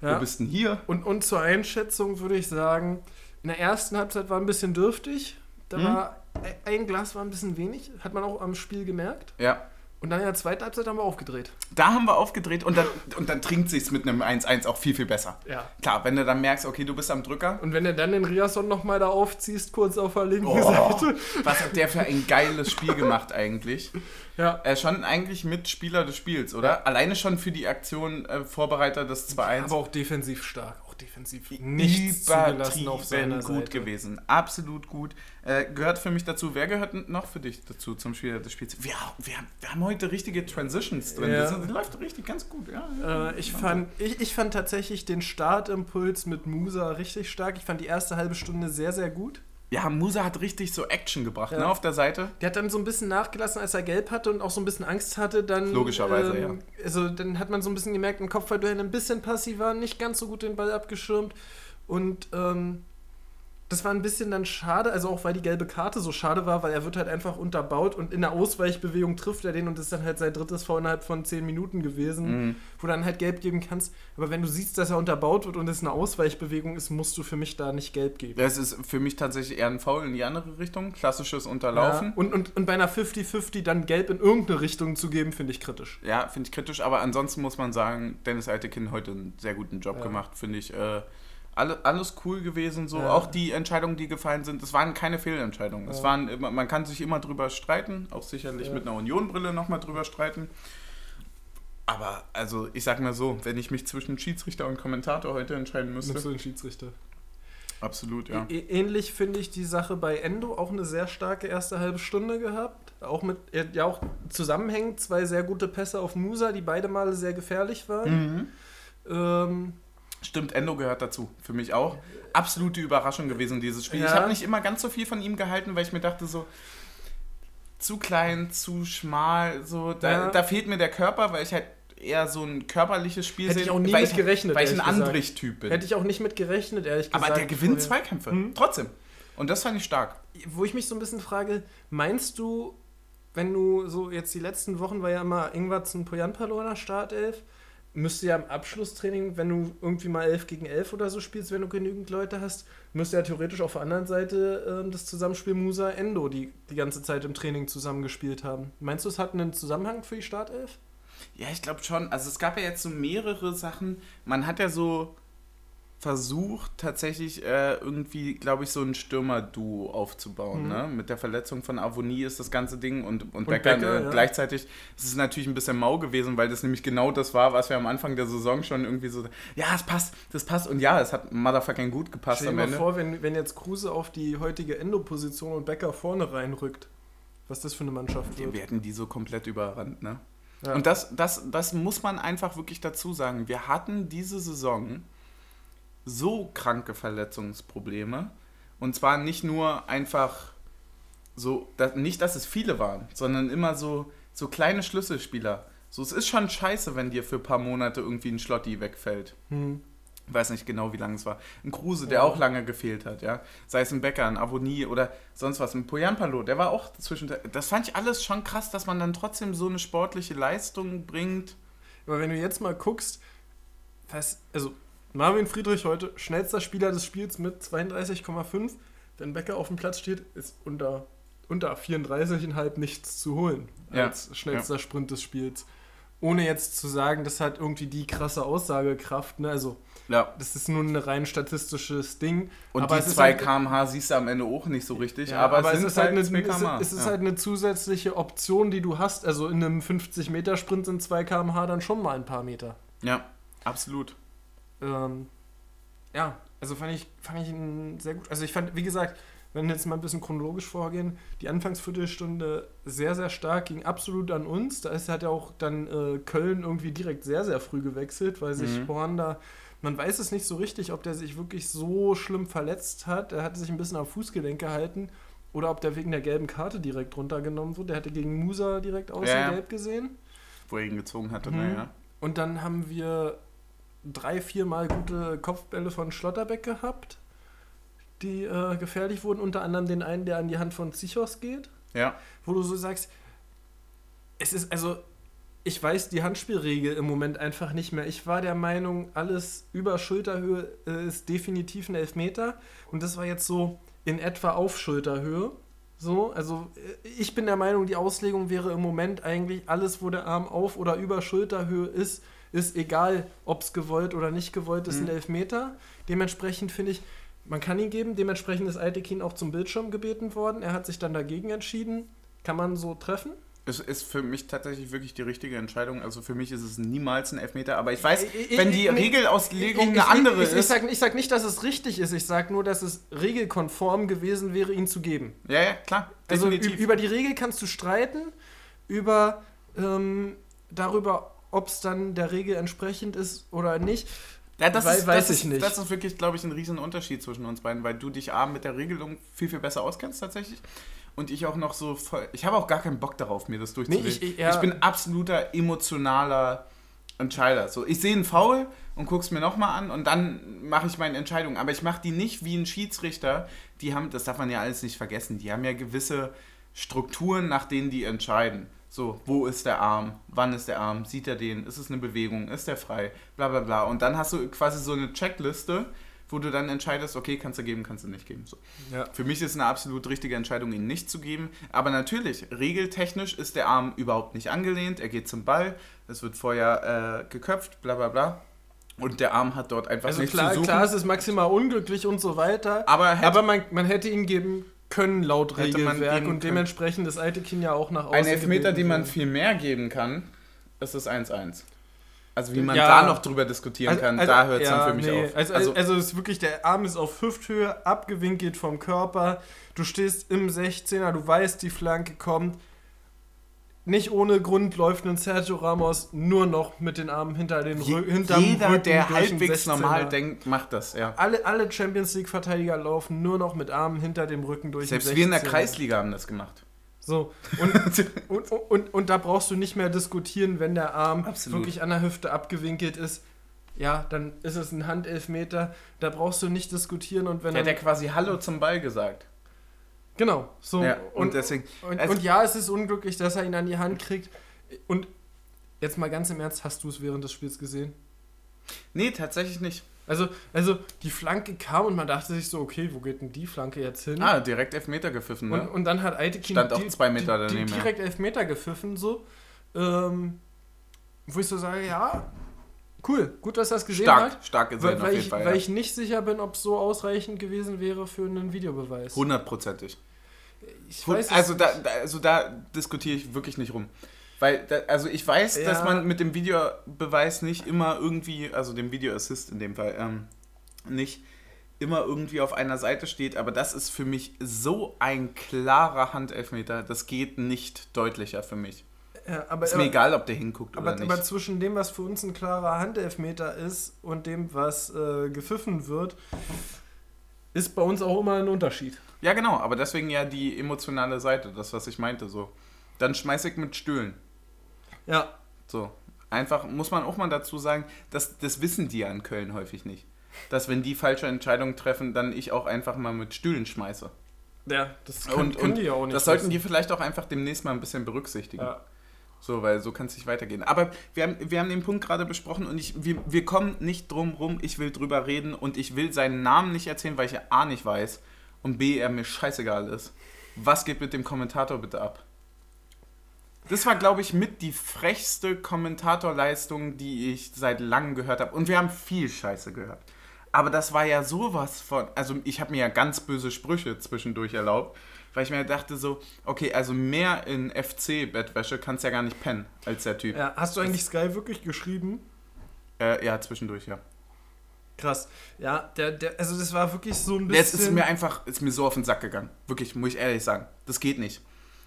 Ja. wo bist denn hier? Und, und zur Einschätzung würde ich sagen, in der ersten Halbzeit war ein bisschen dürftig. Da Mhm. war ein Glas war ein bisschen wenig, hat man auch am Spiel gemerkt. Ja, Und dann in der zweiten Halbzeit haben wir aufgedreht. da haben wir aufgedreht und dann, und dann trinkt sich's mit einem 1-1 auch viel, viel besser. Ja. Klar, wenn du dann merkst, okay, du bist am Drücker, Und wenn du dann den Riasson nochmal da aufziehst, kurz auf der linken Oh. Seite. was hat der für ein geiles Spiel gemacht eigentlich? Ja. Er schon eigentlich Mitspieler des Spiels, oder? Alleine schon für die Aktion äh, Vorbereiter des 2-1. Aber auch defensiv stark. Defensiv nichts zugelassen auf seiner gut Seite. gewesen. Absolut gut. Äh, gehört für mich dazu. Wer gehört noch für dich dazu zum Spieler des Spiels? Wir, wir, haben- wir haben heute richtige Transitions drin. Ja. Das, läuft richtig ganz gut. Ja. Äh, ich, fand, ich, ich fand tatsächlich den Startimpuls mit Musa richtig stark. Ich fand die erste halbe Stunde sehr, sehr gut. Ja, Musa hat richtig so Action gebracht, Ja. ne, auf der Seite. Der hat dann so ein bisschen nachgelassen, als er gelb hatte und auch so ein bisschen Angst hatte. Dann, Logischerweise, ähm, Also dann hat man so ein bisschen gemerkt, im Kopfballduell ein bisschen passiver, nicht ganz so gut den Ball abgeschirmt. Und ähm, das war ein bisschen dann schade, also auch weil die gelbe Karte so schade war, weil er wird halt einfach unterbaut und in der Ausweichbewegung trifft er den und das ist dann halt sein drittes Foul innerhalb von 10 Minuten gewesen, Mhm. wo du dann halt gelb geben kannst. Aber wenn du siehst, dass er unterbaut wird und es eine Ausweichbewegung ist, musst du für mich da nicht gelb geben. Das ist für mich tatsächlich eher ein Foul in die andere Richtung. Klassisches Unterlaufen. Ja, und, und, und bei einer 50-50 dann gelb in irgendeine Richtung zu geben, finde ich kritisch. Ja, finde ich kritisch, aber ansonsten muss man sagen, Dennis Altekin heute einen sehr guten Job Ja. gemacht, finde ich. Äh, alle, alles cool gewesen, so. Ja. Auch die Entscheidungen, die gefallen sind, es waren keine Fehlentscheidungen. Es Ja. waren, man kann sich immer drüber streiten, auch sicherlich Ja. mit einer Union-Brille nochmal drüber streiten. Aber, also, ich sag mal so, wenn ich mich zwischen Schiedsrichter und Kommentator heute entscheiden Nimmst du müsste, den Schiedsrichter? absolut, ja. Ä- Ähnlich finde ich die Sache bei Endo auch eine sehr starke erste halbe Stunde gehabt. Auch mit, ja auch zusammenhängend zwei sehr gute Pässe auf Musa, die beide Male sehr gefährlich waren. Mhm. Ähm, Stimmt, Endo gehört dazu. Für mich auch. Absolute Überraschung gewesen, dieses Spiel. Ich Ja. habe nicht immer ganz so viel von ihm gehalten, weil ich mir dachte, so zu klein, zu schmal, so. Da, Ja. da fehlt mir der Körper, weil ich halt eher so ein körperliches Spiel Hätte ich sehe, auch nie weil mit ich, gerechnet, Weil ich ein. Andrich-Typ bin. hätte ich auch nicht mit gerechnet, ehrlich gesagt. Aber der gewinnt vorher. Zweikämpfe. Mhm. Trotzdem. Und das fand ich stark. Wo ich mich so ein bisschen frage, meinst du, wenn du so jetzt die letzten Wochen war ja immer Ingwarzen Poyanpalo in der Startelf, müsste ja im Abschlusstraining, wenn du irgendwie mal 11 gegen 11 oder so spielst, wenn du genügend Leute hast, müsste ja theoretisch auf der anderen Seite ähm, das Zusammenspiel Musa Endo, die die ganze Zeit im Training zusammengespielt haben. Meinst du, es hat einen Zusammenhang für die Startelf? Ja, ich glaube schon. Also es gab ja jetzt so mehrere Sachen. Man hat ja so versucht, tatsächlich äh, irgendwie, glaube ich, so ein Stürmer-Duo aufzubauen. Mhm. Ne? Mit der Verletzung von Avonie ist das ganze Ding und, und, Und Becker, Becker, äh, ja. gleichzeitig. Es ist natürlich ein bisschen mau gewesen, weil das nämlich genau das war, was wir am Anfang der Saison schon irgendwie so, ja, es passt, das passt. Und ja, es hat motherfucking gut gepasst Stell dir mal Ende. vor, wenn, wenn jetzt Kruse auf die heutige Endo-Position und Becker vorne reinrückt, was das für eine Mannschaft Wir, wird. wir hätten die so komplett überrannt, ne? Ja. Und das, das, das muss man einfach wirklich dazu sagen. Wir hatten diese Saison so kranke Verletzungsprobleme. Und zwar nicht nur einfach so, dass, nicht, dass es viele waren, sondern immer so, so kleine Schlüsselspieler. So, es ist schon scheiße, wenn dir für ein paar Monate irgendwie ein Schlotti wegfällt. Hm. Ich weiß nicht genau, wie lange es war. Ein Kruse, der Ja. auch lange gefehlt hat, ja. Sei es ein Becker, ein Avonie oder sonst was. Ein Poyanpalo, der war auch zwischen. Das fand ich alles schon krass, dass man dann trotzdem so eine sportliche Leistung bringt. Aber wenn du jetzt mal guckst, was, also Marvin Friedrich heute schnellster Spieler des Spiels mit 32,5. Wenn Becker auf dem Platz steht, ist unter, unter 34,5 nichts zu holen Ja, als schnellster Sprint des Spiels. Ohne jetzt zu sagen, das hat irgendwie die krasse Aussagekraft. Ne? Also, Ja. das ist nur ein rein statistisches Ding. Und Aber die es ist 2 halt- km/h siehst du am Ende auch nicht so richtig. Ja, aber, aber, es, ist halt eine, 2 es es ist ja. halt eine zusätzliche Option, die du hast. Also in einem 50-Meter-Sprint sind 2 km/h dann schon mal ein paar Meter. ja, absolut. Ähm, ja, also fand ich, fand ich ihn sehr gut. Also ich fand, wie gesagt, wenn wir jetzt mal ein bisschen chronologisch vorgehen, die Anfangsviertelstunde sehr, sehr stark, ging absolut an uns. Da ist hat ja auch dann äh, Köln irgendwie direkt sehr, sehr früh gewechselt, weil sich Mhm. Horn da, man weiß es nicht so richtig, ob der sich wirklich so schlimm verletzt hat. Er hatte sich ein bisschen am Fußgelenk gehalten. Oder ob der wegen der gelben Karte direkt runtergenommen wurde. Der hatte gegen Musa direkt außer Ja, ja. gelb gesehen. Wo er ihn gezogen hatte, Mhm. naja. Und dann haben wir drei, viermal gute Kopfbälle von Schlotterbeck gehabt, die äh, gefährlich wurden. Unter anderem den einen, der an die Hand von Zichos geht, Ja. wo du so sagst, es ist also, ich weiß die Handspielregel im Moment einfach nicht mehr. Ich war der Meinung, alles über Schulterhöhe äh, ist definitiv ein Elfmeter. Und das war jetzt so in etwa auf Schulterhöhe. So, also äh, ich bin der Meinung, die Auslegung wäre im Moment eigentlich alles, wo der Arm auf oder über Schulterhöhe ist, ist egal, ob es gewollt oder nicht gewollt ist, Mhm. ein Elfmeter. Dementsprechend finde ich, man kann ihn geben. Dementsprechend ist Altekin auch zum Bildschirm gebeten worden. Er hat sich dann dagegen entschieden. Kann man so treffen? Es ist für mich tatsächlich wirklich die richtige Entscheidung. Also für mich ist es niemals ein Elfmeter. Aber ich weiß, Ich- wenn die ich- Regelauslegung Ich- eine andere ich, ich, ich ist. sage sag nicht, dass es richtig ist. Ich sage nur, dass es regelkonform gewesen wäre, ihn zu geben. Ja, ja, klar. Also Definitiv. ü- über die Regel kannst du streiten, über ähm, darüber, ob es dann der Regel entsprechend ist oder nicht. Ja, das Wei- ist, weiß das ich ist, nicht. Das ist wirklich, glaube ich, ein riesen Unterschied zwischen uns beiden, weil du dich A mit der Regelung viel, viel besser auskennst tatsächlich. Und ich auch noch so voll. Ich habe auch gar keinen Bock darauf, mir das durchzulesen. ich- ich- ja. bin absoluter emotionaler Entscheider. So, ich sehe einen Foul und gucke es mir nochmal an und dann mache ich meine Entscheidung. Aber ich mache die nicht wie ein Schiedsrichter. Die haben, das darf man ja alles nicht vergessen, die haben ja gewisse Strukturen, nach denen die entscheiden. So, wo ist der Arm? Wann ist der Arm? Sieht er den? Ist es eine Bewegung? Ist der frei? Bla bla bla. Und dann hast du quasi so eine Checkliste, wo du dann entscheidest, okay, kannst du geben, kannst du nicht geben. So. Ja. Für mich ist eine absolut richtige Entscheidung, ihn nicht zu geben. Aber natürlich, regeltechnisch ist der Arm überhaupt nicht angelehnt. Er geht zum Ball, es wird vorher äh, geköpft, bla bla bla. Und der Arm hat dort einfach Also nichts klar, zu suchen. klar, es ist maximal unglücklich und so weiter. aber Aber man, man hätte ihn geben können laut Hätte Regelwerk und dementsprechend ist Aitekin ja auch nach außen ein Elfmeter, den man viel mehr geben kann, ist das 1-1. Also wie man Ja. da noch drüber diskutieren Also- kann, also- da hört es ja, dann für mich nee. auf. Also, also, also ist wirklich, der Arm ist auf Hüfthöhe, abgewinkelt vom Körper. Du stehst im 16er, du weißt, die Flanke kommt. Nicht ohne Grund läuft ein Sergio Ramos nur noch mit den Armen hinter den Je- hinterm Jeder, Rücken der halbwegs 16er. normal denkt, macht das, ja. Alle, alle Champions League-Verteidiger laufen nur noch mit Armen hinter dem Rücken durch Selbst den 16er. wir in der Kreisliga haben das gemacht. So, und, (laughs) und, und, und da brauchst du nicht mehr diskutieren, wenn der Arm Absolut. wirklich an der Hüfte abgewinkelt ist. Ja, dann ist es ein Handelfmeter. Da brauchst du nicht diskutieren und wenn Der hat ja quasi Hallo zum Ball gesagt. Genau, so. Ja, und, und, deswegen. und, also- und ja, es ist unglücklich, dass er ihn an die Hand kriegt. Und jetzt mal ganz im Ernst, hast du es während des Spiels gesehen? Nee, tatsächlich nicht. Also, also die Flanke kam und man dachte sich so, okay, wo geht denn die Flanke jetzt hin? Ah, direkt Elfmeter gepfiffen, ne? Und, und dann hat Aitekin Stand auch zwei Meter die, daneben, die ja. direkt Elfmeter gepfiffen, so. Ähm, wo ich so sage, ja, cool, gut, dass es gesehen stark, hat. stark gesehen Weil, auf weil, jeden ich, Fall. weil ja. ich nicht sicher bin, ob es so ausreichend gewesen wäre für einen Videobeweis. Hundertprozentig. Ich Hund- weiß Also da, da, also da diskutiere ich wirklich nicht rum. Weil, da, also ich weiß, Ja. dass man mit dem Videobeweis nicht immer irgendwie, also dem Videoassist in dem Fall, ähm, nicht immer irgendwie auf einer Seite steht, aber das ist für mich so ein klarer Handelfmeter, das geht nicht deutlicher für mich. Ja, aber, Ist mir aber, egal, ob der hinguckt aber, oder nicht. aber zwischen dem, was für uns ein klarer Handelfmeter ist und dem, was äh, gepfiffen wird, ist bei uns auch immer ein Unterschied. Ja, genau, aber deswegen ja die emotionale Seite, das, was ich meinte, so. Dann schmeiß ich mit Stühlen. Ja, So. Einfach, muss man auch mal dazu sagen, das, das wissen die ja in Köln häufig nicht. Dass, wenn die falsche Entscheidungen treffen, dann ich auch einfach mal mit Stühlen schmeiße. ja das können, Und, können die ja auch nicht. das sollten wissen. die vielleicht auch einfach demnächst mal ein bisschen berücksichtigen. Ja. So, weil so kann es nicht weitergehen. Aber wir haben, wir haben den Punkt gerade besprochen und ich, wir, wir kommen nicht drum rum, ich will drüber reden und ich will seinen Namen nicht erzählen, weil ich ja A nicht weiß und B, er mir scheißegal ist. Was geht mit dem Kommentator bitte ab? Das war, glaube ich, mit die frechste Kommentatorleistung, die ich seit langem gehört habe. Und wir haben viel Scheiße gehört. Aber das war ja sowas von. Also, ich habe mir ja ganz böse Sprüche zwischendurch erlaubt, weil ich mir dachte so, okay, also mehr in FC-Bettwäsche kannst ja gar nicht pennen als der Typ. Ja, hast du eigentlich Sky wirklich geschrieben? Äh, ja, zwischendurch, ja. Krass. Ja, der, der, also das war wirklich so ein bisschen. Jetzt ist mir einfach, ist mir so auf den Sack gegangen. Wirklich, muss ich ehrlich sagen. Das geht nicht.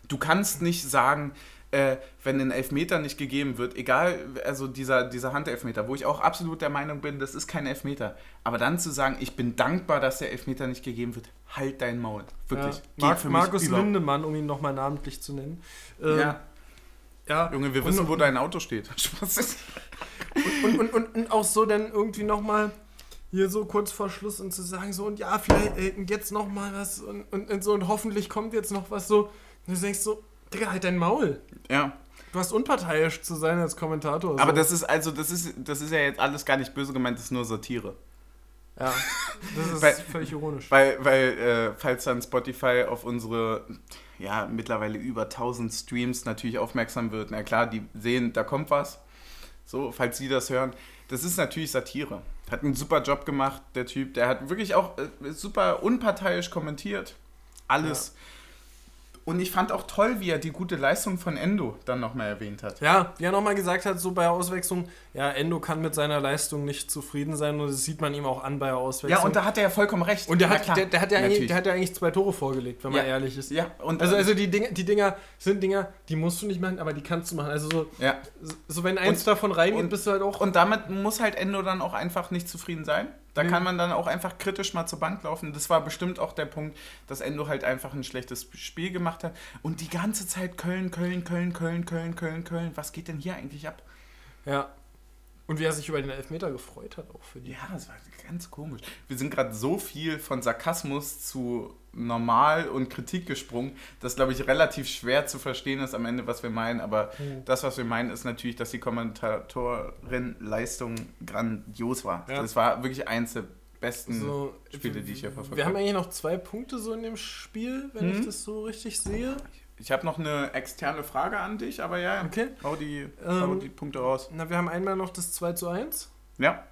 Du kannst nicht sagen, äh, wenn ein Elfmeter nicht gegeben wird, egal, also dieser, dieser Handelfmeter, wo ich auch absolut der Meinung bin, das ist kein Elfmeter. Aber dann zu sagen, ich bin dankbar, dass der Elfmeter nicht gegeben wird, halt dein Maul. Wirklich. ja. Mark, Markus überhaupt- Lindemann, um ihn nochmal namentlich zu nennen. Ähm, Ja. ja. Junge, wir Und- wissen, wo dein Auto steht. (laughs) Spaß. Und, und, und, und auch so dann irgendwie nochmal hier so kurz vor Schluss und zu sagen so und ja, vielleicht äh, jetzt nochmal was und, und, und so und hoffentlich kommt jetzt noch was so. Und du denkst so, Digga, halt dein Maul. Ja. Du hast unparteiisch zu sein als Kommentator. Aber so. das ist also, das ist, das ist ja jetzt alles gar nicht böse gemeint, das ist nur Satire. Ja, (laughs) das ist Weil- völlig ironisch. Weil, weil äh, falls dann Spotify auf unsere, ja, mittlerweile über 1000 Streams natürlich aufmerksam wird, na klar, die sehen, da kommt was. So, falls sie das hören. Das ist natürlich Satire. Hat einen super Job gemacht, der Typ. Der hat wirklich auch äh, super unparteiisch kommentiert. Alles. Und ich fand auch toll, wie er die gute Leistung von Endo dann nochmal erwähnt hat. Ja, wie er nochmal gesagt hat, so bei der Auswechslung, ja, Endo kann mit seiner Leistung nicht zufrieden sein und das sieht man ihm auch an bei der Auswechslung. Ja, und da hat er ja vollkommen recht. Und der Na hat, klar, der, der, hat ja eigentlich, der hat ja eigentlich zwei Tore vorgelegt, wenn man Ja. ehrlich ist. ja, und Also, also die, Dinge, die Dinger sind Dinger, die musst du nicht machen, aber die kannst du machen. Also so, ja. so wenn eins Und- davon reingeht, und- bist du halt auch. Und damit muss halt Endo dann auch einfach nicht zufrieden sein. Da Nee. kann man dann auch einfach kritisch mal zur Bank laufen. Das war bestimmt auch der Punkt, dass Endo halt einfach ein schlechtes Spiel gemacht hat. Und die ganze Zeit Köln, Köln, Köln, Köln, Köln, Köln, Köln. Was geht denn hier eigentlich ab? ja. Und wie er sich über den Elfmeter gefreut hat, auch für die. Ja, das war ganz komisch. Wir sind gerade so viel von Sarkasmus zu normal und Kritik gesprungen, dass, glaube ich, relativ schwer zu verstehen ist am Ende, was wir meinen. Aber Mhm. das, was wir meinen, ist natürlich, dass die Kommentatorin-Leistung grandios war. Ja. Das war wirklich eins der besten So, Spiele, die ich hier verfolgt Wir haben habe. eigentlich noch zwei Punkte so in dem Spiel, wenn Mhm. ich das so richtig sehe. Ich habe noch eine externe Frage an dich, aber ja, Okay. hau, die, Ähm, hau die Punkte raus. Na, wir haben einmal noch das 2 zu 1. Ja,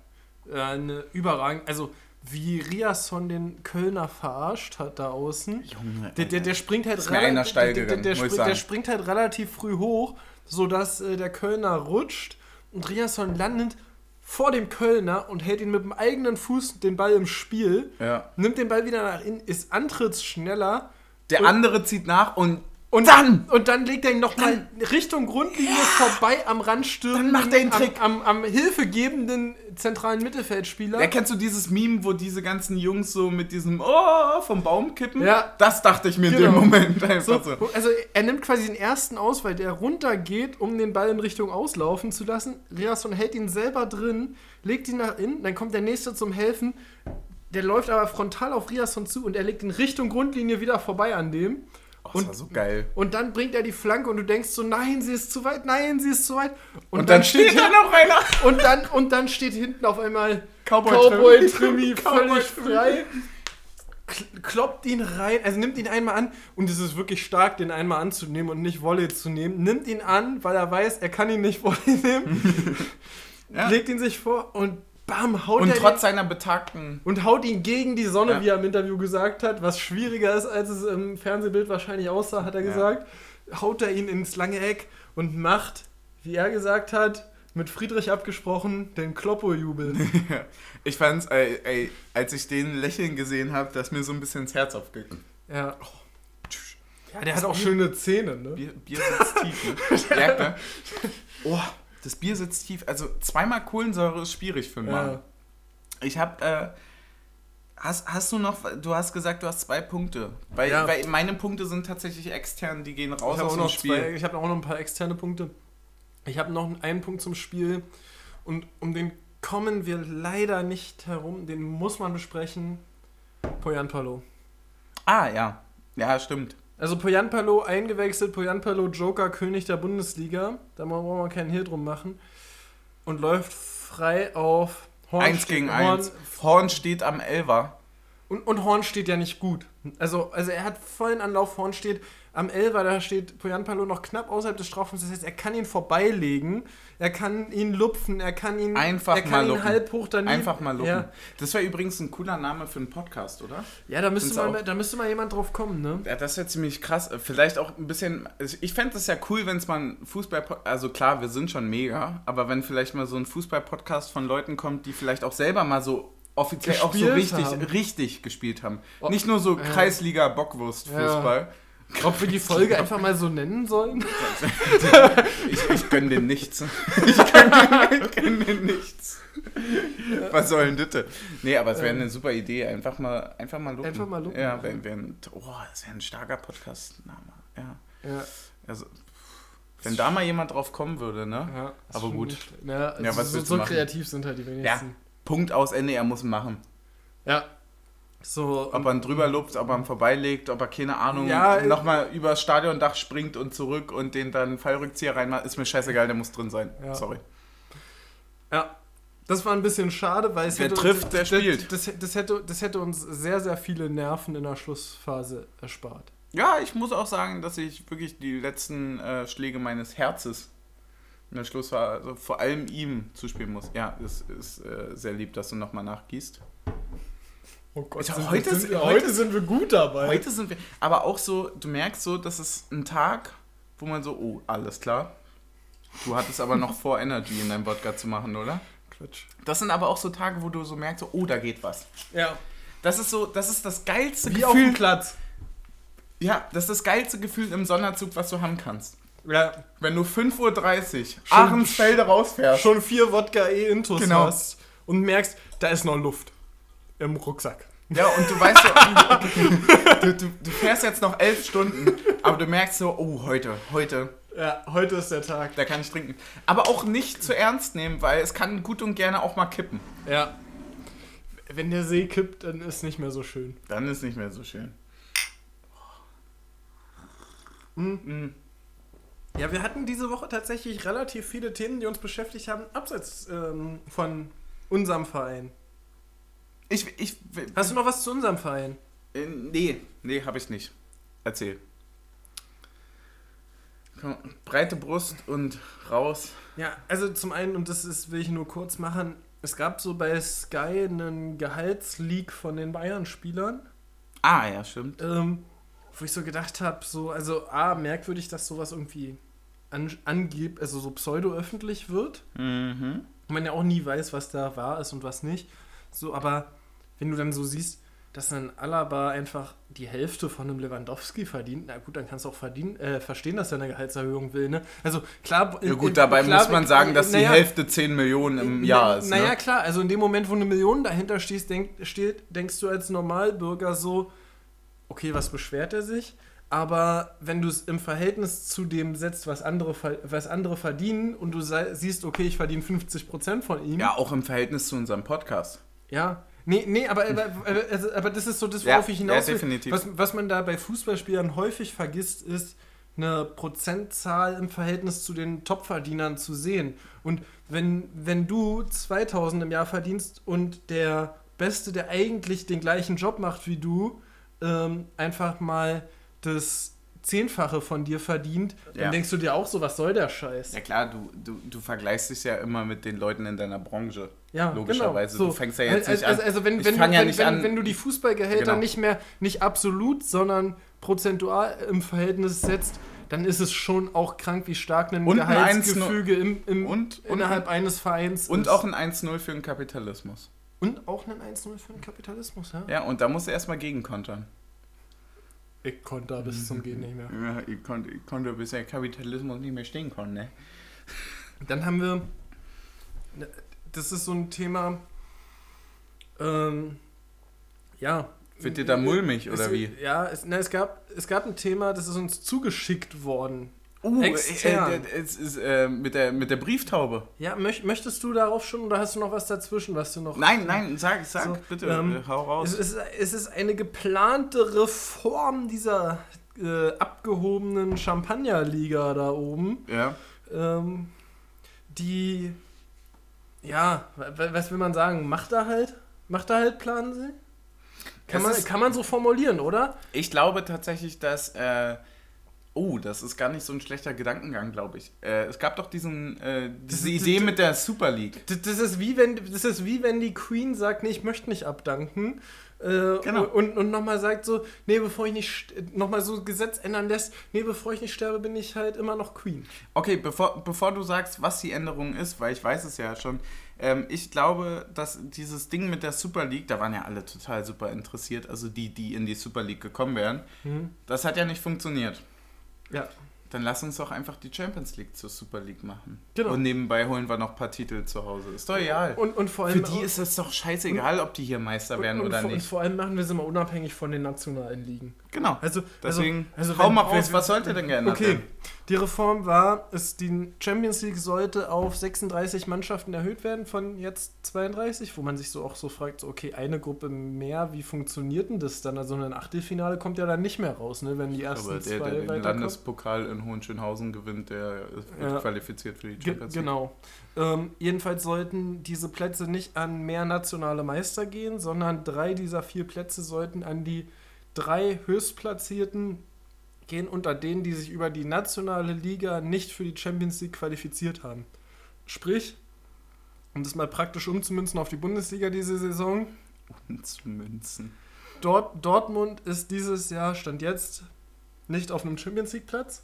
Äh, eine überragend, also wie Riasson den Kölner verarscht hat da außen. Junge. Der, der, der springt halt steil der, der, der, ich springt, der springt halt relativ früh hoch, sodass äh, der Kölner rutscht und Riasson landet vor dem Kölner und hält ihn mit dem eigenen Fuß den Ball im Spiel, ja. nimmt den Ball wieder nach innen, ist antrittsschneller Der andere zieht nach und, und dann und dann legt er ihn nochmal Richtung Grundlinie vorbei am Rand stürmen. Dann macht er den Trick. Am, am, am hilfegebenden zentralen Mittelfeldspieler. Ja, kennst du dieses Meme, wo diese ganzen Jungs so mit diesem Oh vom Baum kippen? Ja. Das dachte ich mir in Genau. dem Moment So, einfach so. Also er nimmt quasi den ersten aus, weil der runtergeht, um den Ball in Richtung auslaufen zu lassen. Riasson hält ihn selber drin, legt ihn nach innen, dann kommt der nächste zum Helfen. Der läuft aber frontal auf Riasson zu und er legt ihn Richtung Grundlinie wieder vorbei an dem. Oh, das und- war so geil. Und dann bringt er die Flanke und du denkst so, nein, sie ist zu weit, nein, sie ist zu weit. Und, dann, steht da noch einer. und dann und dann steht hinten auf einmal Cowboy Cowboy Trimmy. (laughs) Völlig frei. Kl- Kloppt ihn rein, also nimmt ihn einmal an und es ist wirklich stark, den einmal anzunehmen und nicht Volley zu nehmen. Nimmt ihn an, weil er weiß, er kann ihn nicht (laughs) Volley nehmen. (laughs) Ja. Legt ihn sich vor und bam, haut Und er trotz den, seiner betagten. und haut ihn gegen die Sonne, Ja. wie er im Interview gesagt hat, was schwieriger ist, als es im Fernsehbild wahrscheinlich aussah, hat er Ja. gesagt. Haut er ihn ins lange Eck und macht, wie er gesagt hat, mit Friedrich abgesprochen, den Kloppo-Jubel. (laughs) ich fand's, ey, ey, als ich den lächeln gesehen habe, dass mir so ein bisschen ins Herz aufgegangen. Ja. Ja, der hat auch schöne Zähne, ne? Bier, Bier sitzt tief, ne? (laughs) Merkt, ne? Oh, das Bier sitzt tief. Also zweimal Kohlensäure ist schwierig für einen Mann. Ja. Ich habe, äh, hast, hast du noch, du hast gesagt, du hast zwei Punkte. Weil, Ja. weil meine Punkte sind tatsächlich extern, die gehen raus Ich habe aus auch dem noch Spiel. zwei, ich habe auch noch ein paar externe Punkte. Ich habe noch einen Punkt zum Spiel und um den kommen wir leider nicht herum. Den muss man besprechen. Poyanpalo. Ah, ja. Ja, stimmt. Also Poyanpalo eingewechselt, Poyanpalo Joker, König der Bundesliga. Da brauchen wir keinen Hehl drum machen. Und läuft frei auf Horn. eins gegen Horn, eins. Horn steht am Elfer. Und, und Horn steht ja nicht gut. Also, also er hat vollen Anlauf, Horn steht am Elfer, da steht Poyanpalo noch knapp außerhalb des Strafraums. Das heißt, er kann ihn vorbeilegen, er kann ihn lupfen, er kann ihn, Einfach er kann mal ihn lupen. halb hoch daneben. Einfach mal lupen. Ja, Das wäre übrigens ein cooler Name für einen Podcast, oder? ja da, müsste mal, da müsste mal jemand drauf kommen, ne? Ja, das wäre ziemlich krass. Vielleicht auch ein bisschen. also Ich fände es ja cool, wenn es mal ein Fußball. Also klar, wir sind schon mega, aber wenn vielleicht mal so ein Fußball-Podcast von Leuten kommt, die vielleicht auch selber mal so offiziell auch so richtig, haben. richtig gespielt haben. Oh, Nicht nur so ja. Ob wir die Folge einfach mal so nennen sollen? Ich, ich gönn dir nichts. Ich gönn dir, ich gönn dir nichts. Was soll denn das? Nee, aber es wäre eine super Idee. Einfach mal, einfach mal lupen. Einfach mal lupen. Ja, wär, wär ein, oh, das wäre ein starker Podcast-Name. Ja. Ja, Also, wenn da mal jemand drauf kommen würde, ne? ja. Aber gut. Ja, also Ja, was so, so kreativ sind halt die Ja, wenigsten. Punkt aus Ende, er muss machen. Ja. So, Ob er ihn drüber lobt, ob er ihn vorbeilegt, ob er, keine Ahnung, Ja, äh, nochmal übers Stadiondach springt und zurück und den dann Fallrückzieher reinmacht, ist mir scheißegal, der muss drin sein. Ja. Sorry. Ja, das war ein bisschen schade, weil es Wer hätte, trifft, der das, spielt. Das, das, hätte, das hätte uns sehr, sehr viele Nerven in der Schlussphase erspart. Ja, ich muss auch sagen, dass ich wirklich die letzten äh, Schläge meines Herzes in der Schlussphase, also vor allem ihm zuspielen muss. Ja, es ist äh, sehr lieb, dass du nochmal nachgießt. Oh Gott, sind heute sind wir, heute- heute sind wir gut dabei. Heute sind wir, aber auch so, du merkst so, das ist ein Tag, wo man so, oh, alles klar. Du hattest aber noch (laughs) vor, Energy in deinem Wodka zu machen, oder? Quatsch. Das sind aber auch so Tage, wo du so merkst, so, oh, da geht was. Ja, Das ist so, das ist das geilste wie auf dem Gefühl. Platz. Ja, das ist das geilste Gefühl im Sonderzug, was du haben kannst. Ja, Wenn du 5.30 Uhr Ahrensfelde rausfährst. schon vier Wodka intus Genau. hast und merkst, da ist noch Luft im Rucksack. Ja, und du weißt so, du, du, du fährst jetzt noch elf Stunden, aber du merkst so, oh, heute, heute, Ja, heute ist der Tag. da kann ich trinken. Aber auch nicht zu ernst nehmen, weil es kann gut und gerne auch mal kippen. Ja. Wenn der See kippt, dann ist nicht mehr so schön. Dann ist nicht mehr so schön. Hm. Mhm. Ja, wir hatten diese Woche tatsächlich relativ viele Themen, die uns beschäftigt haben, abseits ähm, von unserem Verein. Ich, ich, Hast du noch was zu unserem Verein? äh, nee, nee, hab ich nicht. Erzähl. Komm, breite Brust und raus. Ja, also zum einen, und das ist, will ich nur kurz machen, es gab so bei Sky einen Gehaltsleak von den Bayern-Spielern, Ah, ja, stimmt. ähm, wo ich so gedacht habe, so, also A, merkwürdig, dass sowas irgendwie an, angibt, also so pseudo-öffentlich wird. Mhm. Und man ja auch nie weiß, was da wahr ist und was nicht. So, aber wenn du dann so siehst, dass ein Alaba einfach die Hälfte von einem Lewandowski verdient, na gut, dann kannst du auch verdienen, äh, verstehen, dass er eine Gehaltserhöhung will, ne? Also klar. Ja gut, dabei klar, muss man sagen, dass die naja, Hälfte 10 Millionen im Jahr ist. Naja, Ne? klar, also in dem Moment, wo eine Million dahinter stehst, denk, steht, denkst du als Normalbürger so, okay, was beschwert er sich? Aber wenn du es im Verhältnis zu dem setzt, was andere, was andere verdienen und du siehst, okay, ich verdiene 50% von ihm. Ja, auch im Verhältnis zu unserem Podcast. Ja. Nee, nee, aber, aber, aber, also, aber das ist so das, Ja, worauf ich hinaus ja, will. definitiv. Was, was man da bei Fußballspielern häufig vergisst, ist, eine Prozentzahl im Verhältnis zu den Topverdienern zu sehen. Und wenn, wenn du 2000 im Jahr verdienst und der Beste, der eigentlich den gleichen Job macht wie du, ähm, einfach mal das Zehnfache von dir verdient, Ja. dann denkst du dir auch so, was soll der Scheiß? Ja klar, du, du, du vergleichst dich ja immer mit den Leuten in deiner Branche. Ja, Logischerweise. Genau. Du fängst ja jetzt also, nicht an- Also, also wenn, ich wenn, du, ja wenn, nicht wenn, an- wenn du die Fußballgehälter Genau. nicht mehr, nicht absolut, sondern prozentual im Verhältnis setzt, dann ist es schon auch krank, wie stark ein Und ein Gehaltsgefüge im, im, Und- und- innerhalb eines Vereins Und ist. auch ein 1-0 für den Kapitalismus. und auch ein 1-0 für den Kapitalismus, ja? Ja, und da musst du erstmal gegenkontern. Ich konnte da bis zum Gehen nicht mehr. Ja, ich konnte, ich konnte bis der Kapitalismus nicht mehr stehen konnte, ne? (laughs) Dann haben wir, das ist so ein Thema, ähm, ja. Wird dir da mulmig, oder es, wie? Ja, es, na, es, gab, es gab ein Thema, das ist uns zugeschickt worden. Uh, Extern. äh, es ist äh, mit, der, mit der Brieftaube. Ja, möcht, möchtest du darauf schon oder hast du noch was dazwischen, was du noch. Nein, nein, sag, sag, So, bitte, ähm, äh, hau raus. Es ist, es ist eine geplante Reform dieser äh, abgehobenen Champagnerliga da oben, ja. ähm, die, ja, wa- wa- was will man sagen, macht er halt? Macht er halt, planen sie? Kann man, ist- kann man so formulieren, oder? Ich glaube tatsächlich, dass. Äh, oh, das ist gar nicht so ein schlechter Gedankengang, glaube ich. Äh, es gab doch diesen, äh, diese Das- Idee das- mit der Super League. Das, das, ist wie wenn, das ist wie wenn die Queen sagt, nee, ich möchte nicht abdanken. Äh, Genau. Und, und nochmal sagt so, nee, bevor ich nicht, nochmal so Gesetz ändern lässt, nee, bevor ich nicht sterbe, bin ich halt immer noch Queen. Okay, bevor, bevor du sagst, was die Änderung ist, weil ich weiß es ja schon, ähm, ich glaube, dass dieses Ding mit der Super League, da waren ja alle total super interessiert, also die, die in die Super League gekommen wären, das hat ja nicht funktioniert. Ja. Dann lass uns doch einfach die Champions League zur Super League machen. Genau. Und nebenbei holen wir noch ein paar Titel zu Hause. Ist doch egal. Und, und vor Für allem. die ist es doch scheißegal, ob die hier Meister werden und, und, oder vor, und nicht. vor allem machen wir sie mal unabhängig von den nationalen Ligen. Genau. Also, Deswegen, also, hau wenn- mal raus, wenn- was sollte denn geändert Okay, werden? die Reform war, es, die Champions League sollte auf 36 Mannschaften erhöht werden von jetzt 32, wo man sich so auch so fragt, so, okay, eine Gruppe mehr, wie funktioniert denn das dann? Also ein Achtelfinale kommt ja dann nicht mehr raus, ne, wenn die ersten Aber der, zwei der den weiterkommen. Landespokal in Hohenschönhausen gewinnt, der wird Ja. qualifiziert für die Ge Champions League. genau. Ähm, jedenfalls sollten diese Plätze nicht an mehr nationale Meister gehen, sondern drei dieser vier Plätze sollten an die drei Höchstplatzierten gehen, unter denen, die sich über die nationale Liga nicht für die Champions League qualifiziert haben. Sprich, um das mal praktisch umzumünzen auf die Bundesliga diese Saison, Umzumünzen. Dort, Dortmund ist dieses Jahr, stand jetzt, nicht auf einem Champions League Platz.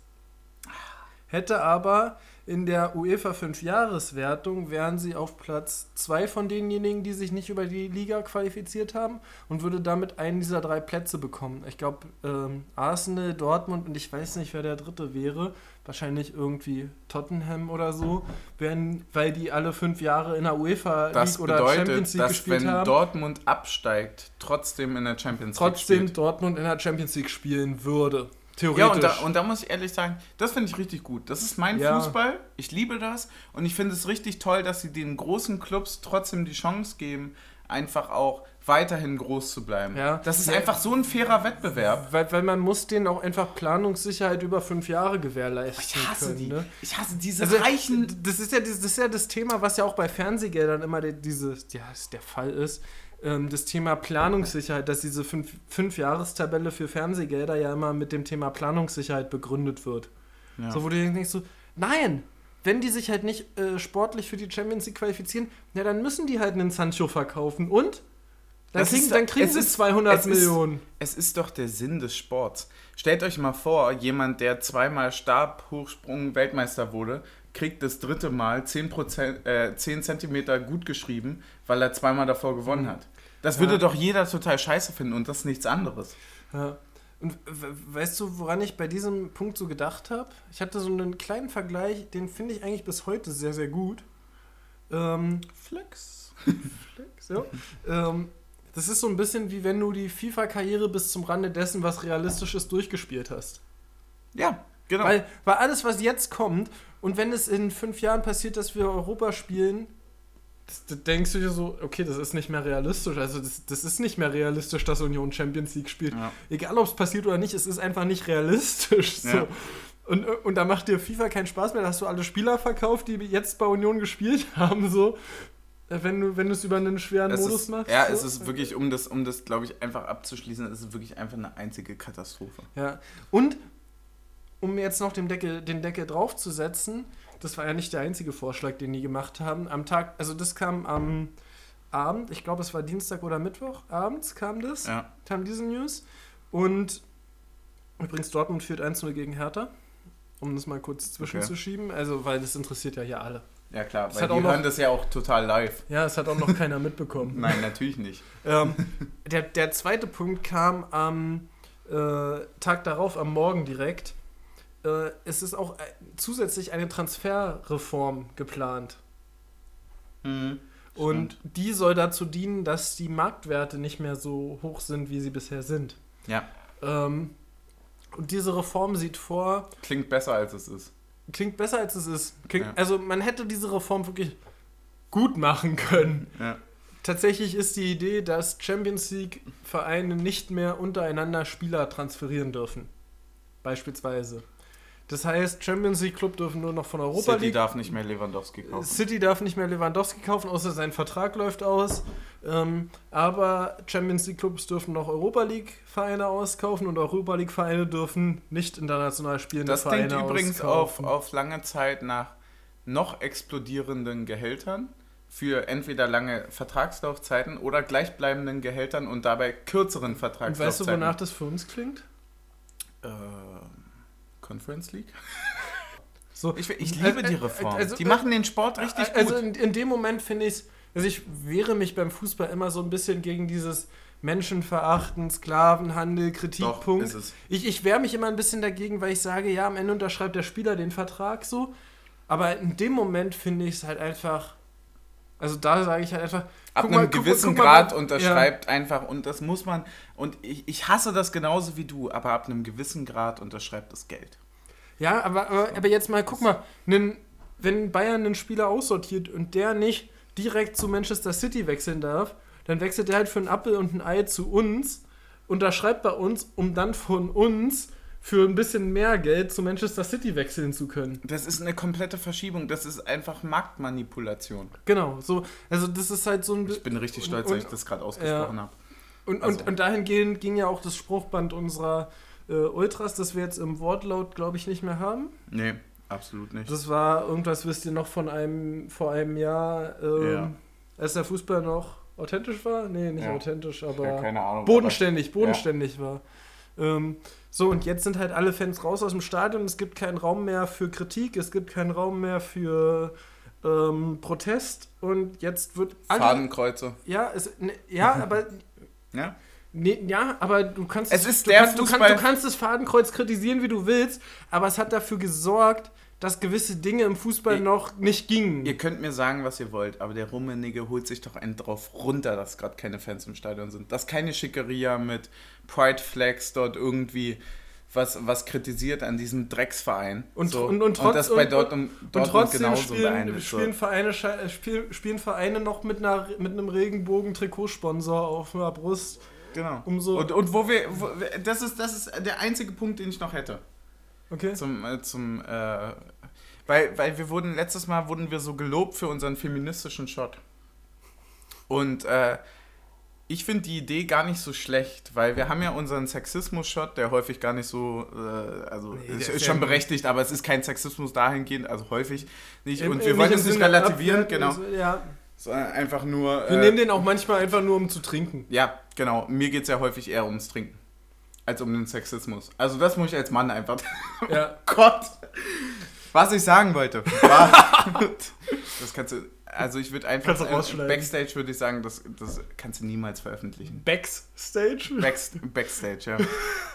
Hätte aber in der UEFA 5-Jahres-Wertung wären sie auf Platz 2 von denjenigen, die sich nicht über die Liga qualifiziert haben und würde damit einen dieser drei Plätze bekommen. Ich glaube, ähm, Arsenal, Dortmund und ich weiß nicht, wer der dritte wäre. Wahrscheinlich irgendwie Tottenham oder so, wären, weil die alle fünf Jahre in der UEFA Das League oder bedeutet, Champions League dass gespielt wenn haben. Dortmund absteigt, trotzdem in der Champions trotzdem League spielt. Dortmund in der Champions League spielen würde. Theoretisch. Ja, und da, und da muss ich ehrlich sagen, das finde ich richtig gut. Das ist mein Ja. Fußball. Ich liebe das. Und ich finde es richtig toll, dass sie den großen Clubs trotzdem die Chance geben, einfach auch weiterhin groß zu bleiben. Ja. Das ist Ja. einfach so ein fairer Wettbewerb. weil, weil man muss denen auch einfach Planungssicherheit über fünf Jahre gewährleisten Ich hasse können. die. Ne? Ich hasse diese Also, reichen. das ist, ja, das ist ja das Thema, was ja auch bei Fernsehgeldern immer der, diese, ja, der Fall ist. Ähm, das Thema Planungssicherheit, dass diese fünf, fünf Jahrestabelle für Fernsehgelder ja immer mit dem Thema Planungssicherheit begründet wird. Ja. So, wo du denkst, so, nein, wenn die sich halt nicht äh, sportlich für die Champions League qualifizieren, ja, dann müssen die halt einen Sancho verkaufen und dann Das kriegen, ist- dann kriegen es sie ist- 200 es ist- Millionen. Es ist doch der Sinn des Sports. Stellt euch mal vor, jemand, der zweimal Stabhochsprung-Weltmeister wurde, kriegt das dritte Mal 10%, äh, 10 Zentimeter gut geschrieben, weil er zweimal davor gewonnen hat. Das Mhm. Ja. würde doch jeder total scheiße finden und das ist nichts anderes. Ja. Und we- weißt du, woran ich bei diesem Punkt so gedacht habe? Ich hatte so einen kleinen Vergleich, den finde ich eigentlich bis heute sehr, sehr gut. Ähm, Flex. Flex, ja. ähm, das ist so ein bisschen wie wenn du die FIFA-Karriere bis zum Rande dessen, was realistisch ist, durchgespielt hast. Ja, genau. Weil, weil alles, was jetzt kommt, und wenn es in fünf Jahren passiert, dass wir Europa spielen, das, da denkst du dir so, okay, das ist nicht mehr realistisch. Also das, das ist nicht mehr realistisch, dass Union Champions League spielt. ja. Egal, ob es passiert oder nicht, es ist einfach nicht realistisch. So. Ja. Und, und da macht dir FIFA keinen Spaß mehr. Da hast du alle Spieler verkauft, die jetzt bei Union gespielt (laughs) haben, so. Äh, Wenn du, wenn du es über einen schweren Es Modus ist, machst. ja, so. es ist wirklich, um das, um das glaube ich, einfach abzuschließen, es ist wirklich einfach eine einzige Katastrophe. Ja. Und um jetzt noch den Deckel, den Deckel draufzusetzen, das war ja nicht der einzige Vorschlag, den die gemacht haben. Am Tag, also das kam am Abend, ich glaube es war Dienstag oder Mittwoch, abends kam das, Ja. kam diese News. Und übrigens Dortmund führt 1-0 gegen Hertha, um das mal kurz zwischenzuschieben. Also, weil das interessiert ja hier alle. Ja, klar, Es weil hat die auch noch- hören das ja auch total live. Ja, es hat auch noch keiner mitbekommen. (laughs) Nein, natürlich nicht. Ähm, (laughs) der, der zweite Punkt kam am äh, Tag darauf, am Morgen direkt. Äh, es ist auch äh, zusätzlich eine Transferreform geplant. Mhm. Und die soll dazu dienen, dass die Marktwerte nicht mehr so hoch sind, wie sie bisher sind. Ja, Ähm, und diese Reform sieht vor, klingt besser als es ist. klingt besser als es ist. Klingt, Ja. Also man hätte diese Reform wirklich gut machen können. Ja. Tatsächlich ist die Idee, dass Champions League Vereine nicht mehr untereinander Spieler transferieren dürfen. Beispielsweise. Das heißt, Champions League Club dürfen nur noch von Europa City League. darf nicht mehr Lewandowski kaufen. City darf nicht mehr Lewandowski kaufen, außer sein Vertrag läuft aus. Ähm, aber Champions League Clubs dürfen noch Europa League Vereine auskaufen und Europa League Vereine dürfen nicht international spielende Das klingt übrigens auf, auf lange Zeit nach noch explodierenden Gehältern für entweder lange Vertragslaufzeiten oder gleichbleibenden Gehältern und dabei kürzeren Und Vertragslaufzeiten. weißt du, wonach das für uns klingt? Ähm, Conference League? (laughs) So, Ich, ich liebe Äh, die äh, Reform. also, die äh, machen den Sport richtig also gut. in, in dem Moment finde ich es, also ich wehre mich beim Fußball immer so ein bisschen gegen dieses Menschenverachten, Sklavenhandel, Doch, Kritikpunkt. es. Ich, ich wehre mich immer ein bisschen dagegen, weil ich sage, ja, am Ende unterschreibt der Spieler den Vertrag so. Aber in dem Moment finde ich es halt einfach. Also da sage ich halt einfach. Ab guck einem mal, guck mal, gewissen guck mal, Grad unterschreibt einfach und das muss man und ich, ich hasse das genauso wie du, aber ab einem gewissen Grad unterschreibt das Geld. Ja, aber, aber, aber jetzt mal, guck mal, nen, wenn Bayern einen Spieler aussortiert und der nicht direkt zu Manchester City wechseln darf, dann wechselt er halt für einen Apfel und ein Ei zu uns, unterschreibt bei uns, um dann von uns für ein bisschen mehr Geld zu Manchester City wechseln zu können. Das ist eine komplette Verschiebung, das ist einfach Marktmanipulation. Genau, so, also das ist halt so ein. Ich bin richtig stolz, und, dass ich das gerade ausgesprochen habe. Und, Also- und, und dahingehend ging ja auch das Spruchband unserer äh, Ultras, das wir jetzt im Wortlaut, glaube ich, nicht mehr haben. Nee, absolut nicht. Das war irgendwas, wisst ihr noch von einem, vor einem Jahr, ähm, Ja. als der Fußball noch authentisch war? Nee, nicht Ja. authentisch, aber Ja, keine Ahnung, bodenständig, bodenständig war. Ähm, so, und jetzt sind halt alle Fans raus aus dem Stadion. Es gibt keinen Raum mehr für Kritik, es gibt keinen Raum mehr für ähm, Protest. Und jetzt wird alle. Fadenkreuze. Ja, es, ne, ja, (laughs) aber Ja? Nee, ja, aber du kannst Es ist du, der kannst, du, kannst, du kannst das Fadenkreuz kritisieren, wie du willst, aber es hat dafür gesorgt, dass gewisse Dinge im Fußball Ich- noch nicht gingen. Ihr könnt mir sagen, was ihr wollt, aber der Rummenigge holt sich doch einen drauf runter, dass gerade keine Fans im Stadion sind. Dass keine Schickeria mit Pride Flags dort irgendwie was, was kritisiert an diesem Drecksverein. Und- so. und- und trotz- das bei und- Dortmund, und Dortmund trotzdem genauso spielen, beeinflusst. spielen, Vereine, sche- äh, spiel, spielen Vereine noch mit, einer, mit einem Regenbogen-Trikotsponsor auf der Brust. Genau. Umso- und, und wo wir, wo, wir- das ist, das ist der einzige Punkt, den ich noch hätte. Okay? Zum, äh, zum, äh, weil, weil wir wurden, letztes Mal wurden wir so gelobt für unseren feministischen Shot. Und äh, ich finde die Idee gar nicht so schlecht, weil wir haben ja unseren Sexismus-Shot, der häufig gar nicht so, äh, also Nee, ist, ist schon ja- berechtigt, aber es ist kein Sexismus dahingehend, also häufig nicht. Im- Und wir wollen es nicht relativieren, genau, also, Ja, sondern einfach nur. wir äh, nehmen den auch manchmal einfach nur, um zu trinken. ja, genau. Mir geht es ja häufig eher ums Trinken. Als um den Sexismus. Also das muss ich als Mann einfach. (laughs) Ja. Gott! Was ich sagen wollte, war. (laughs) das kannst du. Also ich würde einfach. Kannst du äh, rausschneiden. Backstage würde ich sagen, das, das kannst du niemals veröffentlichen. Backstage? Backst Backstage,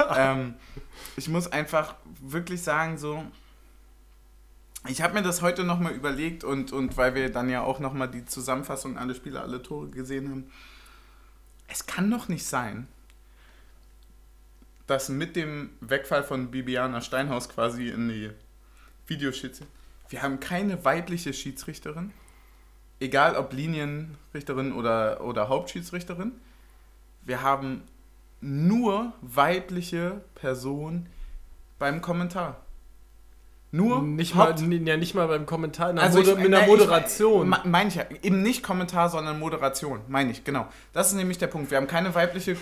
ja. (laughs) ähm, ich muss einfach wirklich sagen, so. Ich habe mir das heute nochmal überlegt und, und weil wir dann ja auch nochmal die Zusammenfassung alle Spiele, alle Tore gesehen haben. Es kann doch nicht sein, dass mit dem Wegfall von Bibiana Steinhaus quasi in die Videoschiedsrichter, wir haben keine weibliche Schiedsrichterin, egal ob Linienrichterin oder, oder Hauptschiedsrichterin. Wir haben nur weibliche Personen beim Kommentar. Nur Nicht mal, Haupt- ja, nicht mal beim Kommentar, in der also Moder ich, mit einer na, Moderation. Ich, meine ich ja. Eben nicht Kommentar, sondern Moderation. Meine ich, genau. Das ist nämlich der Punkt. Wir haben keine weibliche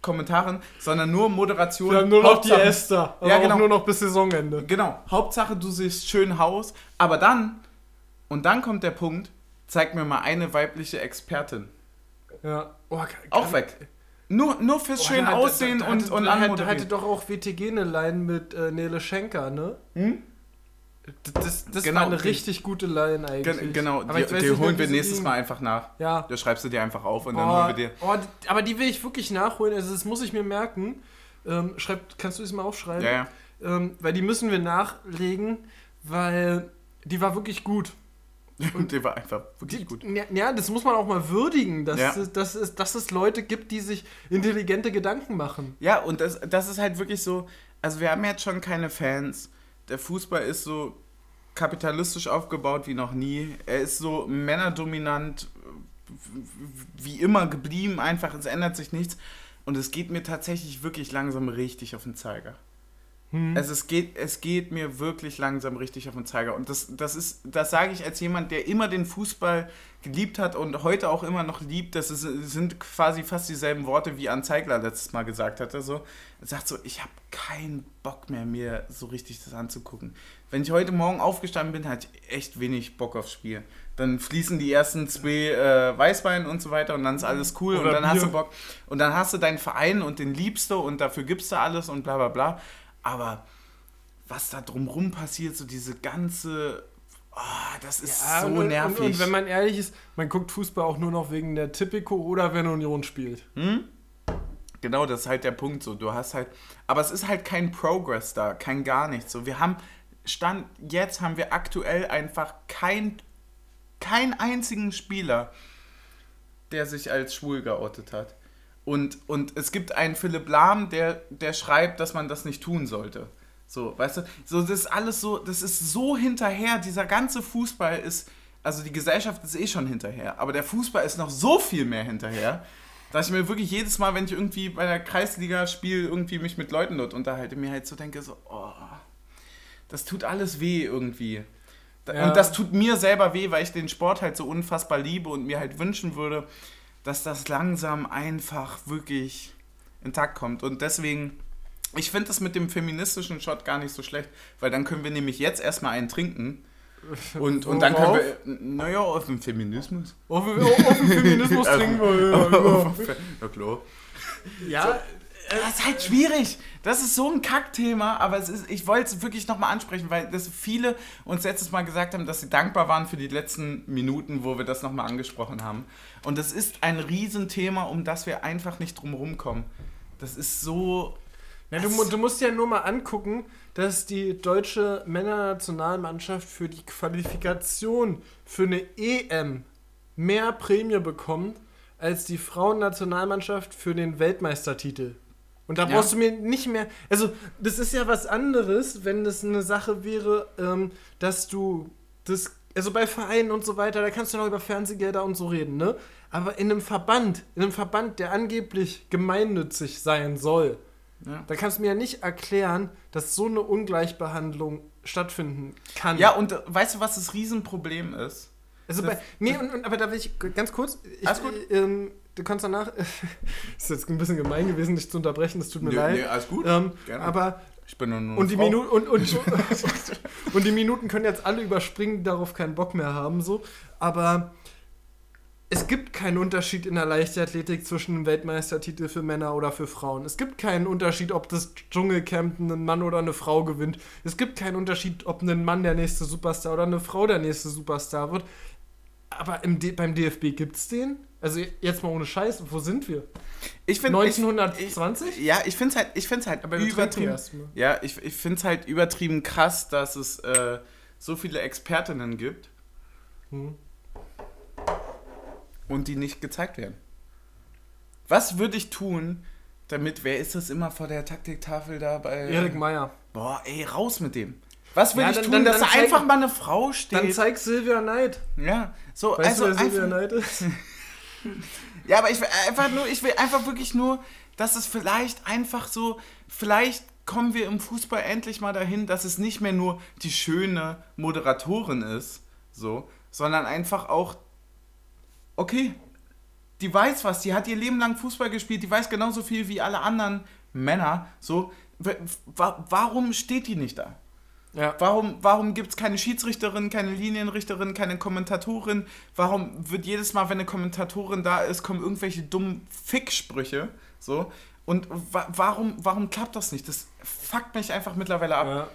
Kommentarin, sondern nur Moderation. Wir haben nur noch die Hauptsache- Esther, aber Ja, genau. auch nur noch bis Saisonende. Genau. Hauptsache, du siehst schön Haus. Aber dann, und dann kommt der Punkt, zeig mir mal eine weibliche Expertin. Ja. Oh, kann, Auch weg. Nur, nur fürs Oh, schön da- da- Aussehen da- und, und da hatte, anmoderieren. hatte doch auch WTG eine Line mit äh, Nele Schenker, ne? Hm? Das, das Genau, war eine die- richtig gute Line eigentlich. Gen genau, Aber die, die nicht holen wir nächstes. Mal einfach nach. Ja. Da schreibst du dir einfach auf und dann Oh, holen wir dir. oh, die- aber die will ich wirklich nachholen. Also das muss ich mir merken. Ähm, schreib, kannst du das mal aufschreiben? Ja, ja. Ähm, weil die müssen wir nachlegen, weil die war wirklich gut. (laughs) Und der war einfach wirklich Die, gut. Ja, ja, das muss man auch mal würdigen, dass, Ja. es, dass, es, dass es Leute gibt, die sich intelligente Gedanken machen. Ja, und das, das ist halt wirklich so, also wir haben jetzt schon keine Fans. Der Fußball ist so kapitalistisch aufgebaut wie noch nie. Er ist so männerdominant wie immer geblieben, einfach, es ändert sich nichts. Und es geht mir tatsächlich wirklich langsam richtig auf den Zeiger. Hm. Also es geht, es geht mir wirklich langsam richtig auf den Zeiger. Und das, das ist, das sage ich als jemand, der immer den Fußball geliebt hat und heute auch immer noch liebt. Das ist, sind quasi fast dieselben Worte, wie An Zeigler letztes Mal gesagt hatte. So. Er sagt so, ich habe keinen Bock mehr, mir so richtig das anzugucken. Wenn ich heute Morgen aufgestanden bin, hatte ich echt wenig Bock aufs Spiel. Dann fließen die ersten zwei äh, Weißwein und so weiter und dann ist alles cool und Oder dann hast Bier. du Bock. Und dann hast du deinen Verein und den liebst du und dafür gibst du alles und bla bla bla. Aber was da drumrum passiert, so diese ganze. Oh, das ist so und, nervig. Und, und wenn man ehrlich ist, man guckt Fußball auch nur noch wegen der Tipico oder wenn Union spielt. hm? Genau, das ist halt der Punkt. So, du hast halt. Aber es ist halt kein Progress da, kein gar nichts. So, wir haben. Stand jetzt haben wir aktuell einfach kein, keinen einzigen Spieler, der sich als schwul geoutet hat. Und, und es gibt einen Philipp Lahm, der, der schreibt, dass man das nicht tun sollte. So, weißt du, so, das ist alles so, das ist so hinterher. Dieser ganze Fußball ist, also die Gesellschaft ist eh schon hinterher, aber der Fußball ist noch so viel mehr hinterher, dass ich mir wirklich jedes Mal, wenn ich irgendwie bei der Kreisliga spiele, irgendwie mich mit Leuten dort unterhalte, mir halt so denke, so, oh, das tut alles weh irgendwie. Ja. Und das tut mir selber weh, weil ich den Sport halt so unfassbar liebe und mir halt wünschen würde, dass das langsam einfach wirklich intakt kommt. Und deswegen, ich finde das mit dem feministischen Shot gar nicht so schlecht, weil dann können wir nämlich jetzt erstmal einen trinken Und, und dann können wir, naja, auf den Feminismus. Auf, auf den Feminismus (laughs) trinken wir. Ja, (laughs) ja. ja klar. Ja, das ist halt schwierig. Das ist so ein Kackthema, aber es ist, ich wollte es wirklich nochmal ansprechen, weil das viele uns letztes Mal gesagt haben, dass sie dankbar waren für die letzten Minuten, wo wir das nochmal angesprochen haben. Und das ist ein Riesenthema, um das wir einfach nicht drum rumkommen. Das ist so. Ja, du, du musst ja nur mal angucken, dass die deutsche Männernationalmannschaft für die Qualifikation für eine EM mehr Prämie bekommt als die Frauennationalmannschaft für den Weltmeistertitel. Und da ja. brauchst du mir nicht mehr. Also, das ist ja was anderes, wenn das eine Sache wäre, ähm, dass du das. Also bei Vereinen und so weiter, da kannst du noch über Fernsehgelder und so reden, ne? Aber in einem Verband, in einem Verband, der angeblich gemeinnützig sein soll, ja. da kannst du mir ja nicht erklären, dass so eine Ungleichbehandlung stattfinden kann. Ja, und äh, weißt du, was das Riesenproblem ist? Also das, bei. Nee, und, und, aber da will ich ganz kurz. Ich, alles gut. Ähm, du kannst danach. (laughs) ist jetzt ein bisschen gemein gewesen, dich zu unterbrechen, das tut mir nee, leid. Nee, alles gut. Ähm, Gerne. Aber. Ich bin nur, nur und, die Frau. und, und, (laughs) (laughs) und die Minuten können jetzt alle überspringen, die darauf keinen Bock mehr haben, so. Aber es gibt keinen Unterschied in der Leichtathletik zwischen einem Weltmeistertitel für Männer oder für Frauen. Es gibt keinen Unterschied, ob das Dschungelcamp ein Mann oder eine Frau gewinnt. Es gibt keinen Unterschied, ob ein Mann der nächste Superstar oder eine Frau der nächste Superstar wird. Aber im beim DFB gibt es den? Also jetzt mal ohne Scheiß, wo sind wir? Ich find, 1920? Ich, ja, ich finde es halt, ich find's halt Aber übertrieben. Ja, ich, ich finde es halt übertrieben krass, dass es äh, so viele Expertinnen gibt. Hm und die nicht gezeigt werden. Was würde ich tun, damit, wer ist das immer vor der Taktiktafel da bei. Erik Meyer. Boah, ey, raus mit dem. Was würde ja, ich dann, tun, dann, dass dann da zeig, einfach mal eine Frau steht? Dann zeig Silvia Neid. Ja, so, weißt also. Du, wer Silvia Neid ist? (laughs) (laughs) ja, aber ich will einfach nur, ich will einfach wirklich nur, dass es vielleicht einfach so, vielleicht kommen wir im Fußball endlich mal dahin, dass es nicht mehr nur die schöne Moderatorin ist, so, sondern einfach auch okay, die weiß was, die hat ihr Leben lang Fußball gespielt, die weiß genauso viel wie alle anderen Männer. So, warum steht die nicht da? Ja. Warum, warum gibt es keine Schiedsrichterin, keine Linienrichterin, keine Kommentatorin? Warum wird jedes Mal, wenn eine Kommentatorin da ist, kommen irgendwelche dummen Ficksprüche? So. Und wa warum, warum klappt das nicht? Das fuckt mich einfach mittlerweile ab. Ja.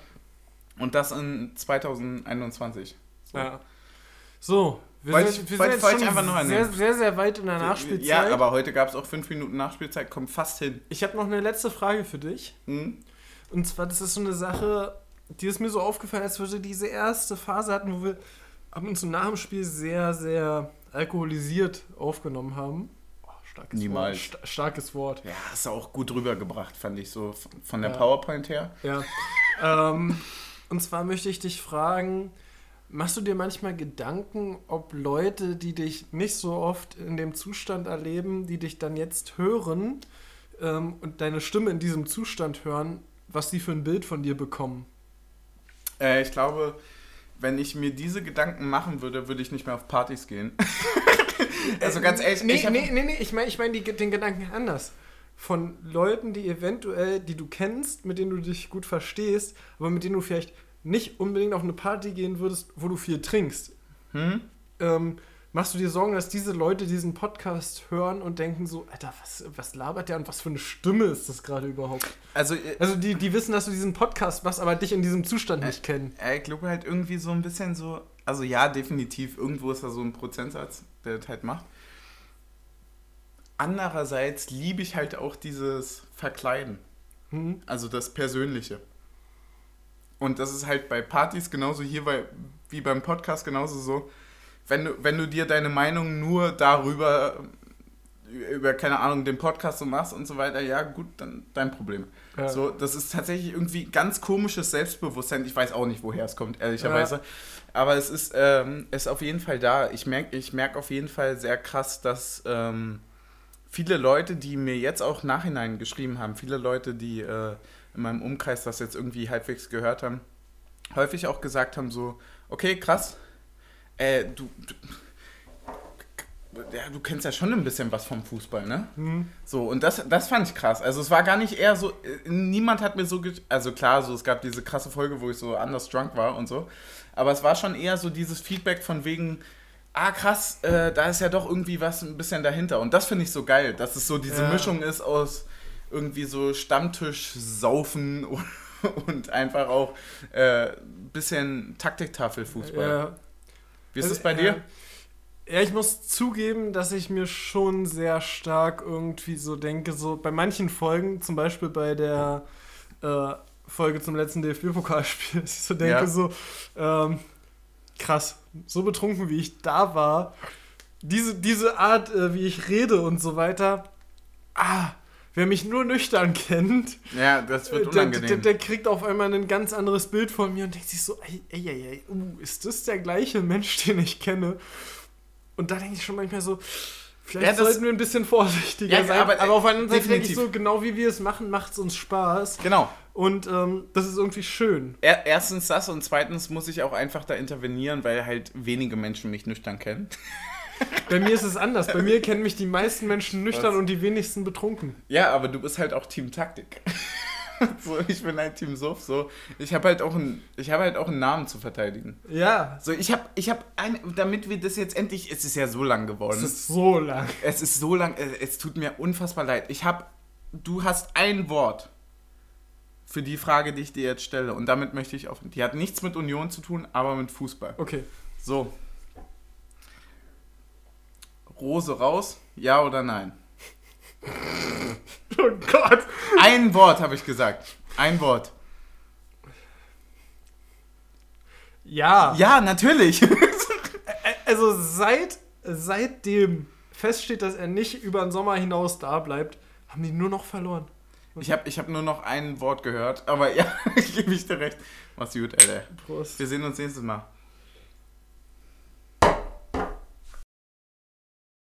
Und das in 2021. So. Ja. So, wir wollte sind, wir sind jetzt einfach nur sehr, sehr, sehr weit in der Nachspielzeit. Ja, aber heute gab es auch fünf Minuten Nachspielzeit, kommt fast hin. Ich habe noch eine letzte Frage für dich. Hm? Und zwar, das ist so eine Sache, die ist mir so aufgefallen, als wir diese erste Phase hatten, wo wir ab und zu nach dem Spiel sehr, sehr alkoholisiert aufgenommen haben. Oh, starkes Niemals. Wort. St starkes Wort. Ja, hast du auch gut rübergebracht, fand ich so von der ja. PowerPoint her. Ja. ähm, und zwar möchte ich dich fragen, Machst du dir manchmal Gedanken, ob Leute, die dich nicht so oft in dem Zustand erleben, die dich dann jetzt hören ähm, und deine Stimme in diesem Zustand hören, was sie für ein Bild von dir bekommen? Äh, ich glaube, wenn ich mir diese Gedanken machen würde, würde ich nicht mehr auf Partys gehen. (laughs) also ganz ehrlich, nee, ich nee, nee, nee, ich meine ich mein den Gedanken anders. Von Leuten, die eventuell, die du kennst, mit denen du dich gut verstehst, aber mit denen du vielleicht nicht unbedingt auf eine Party gehen würdest, wo du viel trinkst, hm? ähm, machst du dir Sorgen, dass diese Leute diesen Podcast hören und denken so, Alter, was, was labert der und was für eine Stimme ist das gerade überhaupt? Also, äh, also die, die wissen, dass du diesen Podcast machst, aber dich in diesem Zustand äh, nicht kennen. Äh, ich glaube halt irgendwie so ein bisschen so, also ja, definitiv, irgendwo ist da so ein Prozentsatz, der das halt macht. Andererseits liebe ich halt auch dieses Verkleiden. Hm? Also das Persönliche. Und das ist halt bei Partys genauso hier bei, wie beim Podcast genauso so. Wenn du, wenn du dir deine Meinung nur darüber, über, keine Ahnung, den Podcast so machst und so weiter, ja gut, dann dein Problem. Ja. So, das ist tatsächlich irgendwie ganz komisches Selbstbewusstsein. Ich weiß auch nicht, woher es kommt, ehrlicherweise. Ja. Aber es ist, ähm, ist auf jeden Fall da. Ich merke ich merk auf jeden Fall sehr krass, dass ähm, viele Leute, die mir jetzt auch nachhinein geschrieben haben, viele Leute, die äh, in meinem Umkreis das jetzt irgendwie halbwegs gehört haben, häufig auch gesagt haben so, okay, krass, äh, du, du ja, du kennst ja schon ein bisschen was vom Fußball, ne? Mhm. So, und das, das fand ich krass. Also es war gar nicht eher so, äh, niemand hat mir so, also klar, so es gab diese krasse Folge, wo ich so anders drunk war und so, aber es war schon eher so dieses Feedback von wegen, ah krass, äh, da ist ja doch irgendwie was ein bisschen dahinter. Und das finde ich so geil, dass es so diese Ja. Mischung ist aus irgendwie so Stammtisch saufen und, (laughs) und einfach auch äh, bisschen Taktiktafelfußball. Ja. Wie ist es Also, bei dir? Ja, ja, ich muss zugeben, dass ich mir schon sehr stark irgendwie so denke, so bei manchen Folgen, zum Beispiel bei der äh, Folge zum letzten DFB-Pokalspiel, (laughs) dass ich so denke, Ja. so ähm, krass, so betrunken wie ich da war, diese, diese Art, äh, wie ich rede und so weiter, ah, wer mich nur nüchtern kennt, Ja, das wird äh, der, unangenehm. der, der kriegt auf einmal ein ganz anderes Bild von mir und denkt sich so, ey, ey, ey, uh, ist das der gleiche Mensch, den ich kenne? Und da denke ich schon manchmal so, vielleicht Ja, das- sollten wir ein bisschen vorsichtiger Ja, sein. aber, Aber, auf anderen Seite denke ich so, genau wie wir es machen, macht es uns Spaß. genau. Und ähm, das ist irgendwie schön. Er, erstens das und zweitens muss ich auch einfach da intervenieren, weil halt wenige Menschen mich nüchtern kennen. Bei mir ist es anders. Bei mir kennen mich die meisten Menschen nüchtern Was? und die wenigsten betrunken. Ja, aber du bist halt auch Team Taktik. (laughs) so, ich bin halt Team Suff. So, ich habe halt auch einen, ich habe halt auch einen Namen zu verteidigen. Ja, So, ich habe, ich habe ein, damit wir das jetzt endlich, es ist ja so lang geworden. es ist so lang. Es ist so lang, äh, es tut mir unfassbar leid. Ich habe, du hast ein Wort für die Frage, die ich dir jetzt stelle. Und damit möchte ich auf. Die hat nichts mit Union zu tun, aber mit Fußball. Okay. So. Rose raus, ja oder nein? Oh Gott. Ein Wort habe ich gesagt. Ein Wort. Ja. Ja, natürlich. Also seit, seitdem feststeht, dass er nicht über den Sommer hinaus da bleibt, haben die nur noch verloren. Ich habe ich hab nur noch ein Wort gehört, aber ja, ich (laughs) gebe ich dir recht. Mach's gut, Alter. Prost. Wir sehen uns nächstes Mal.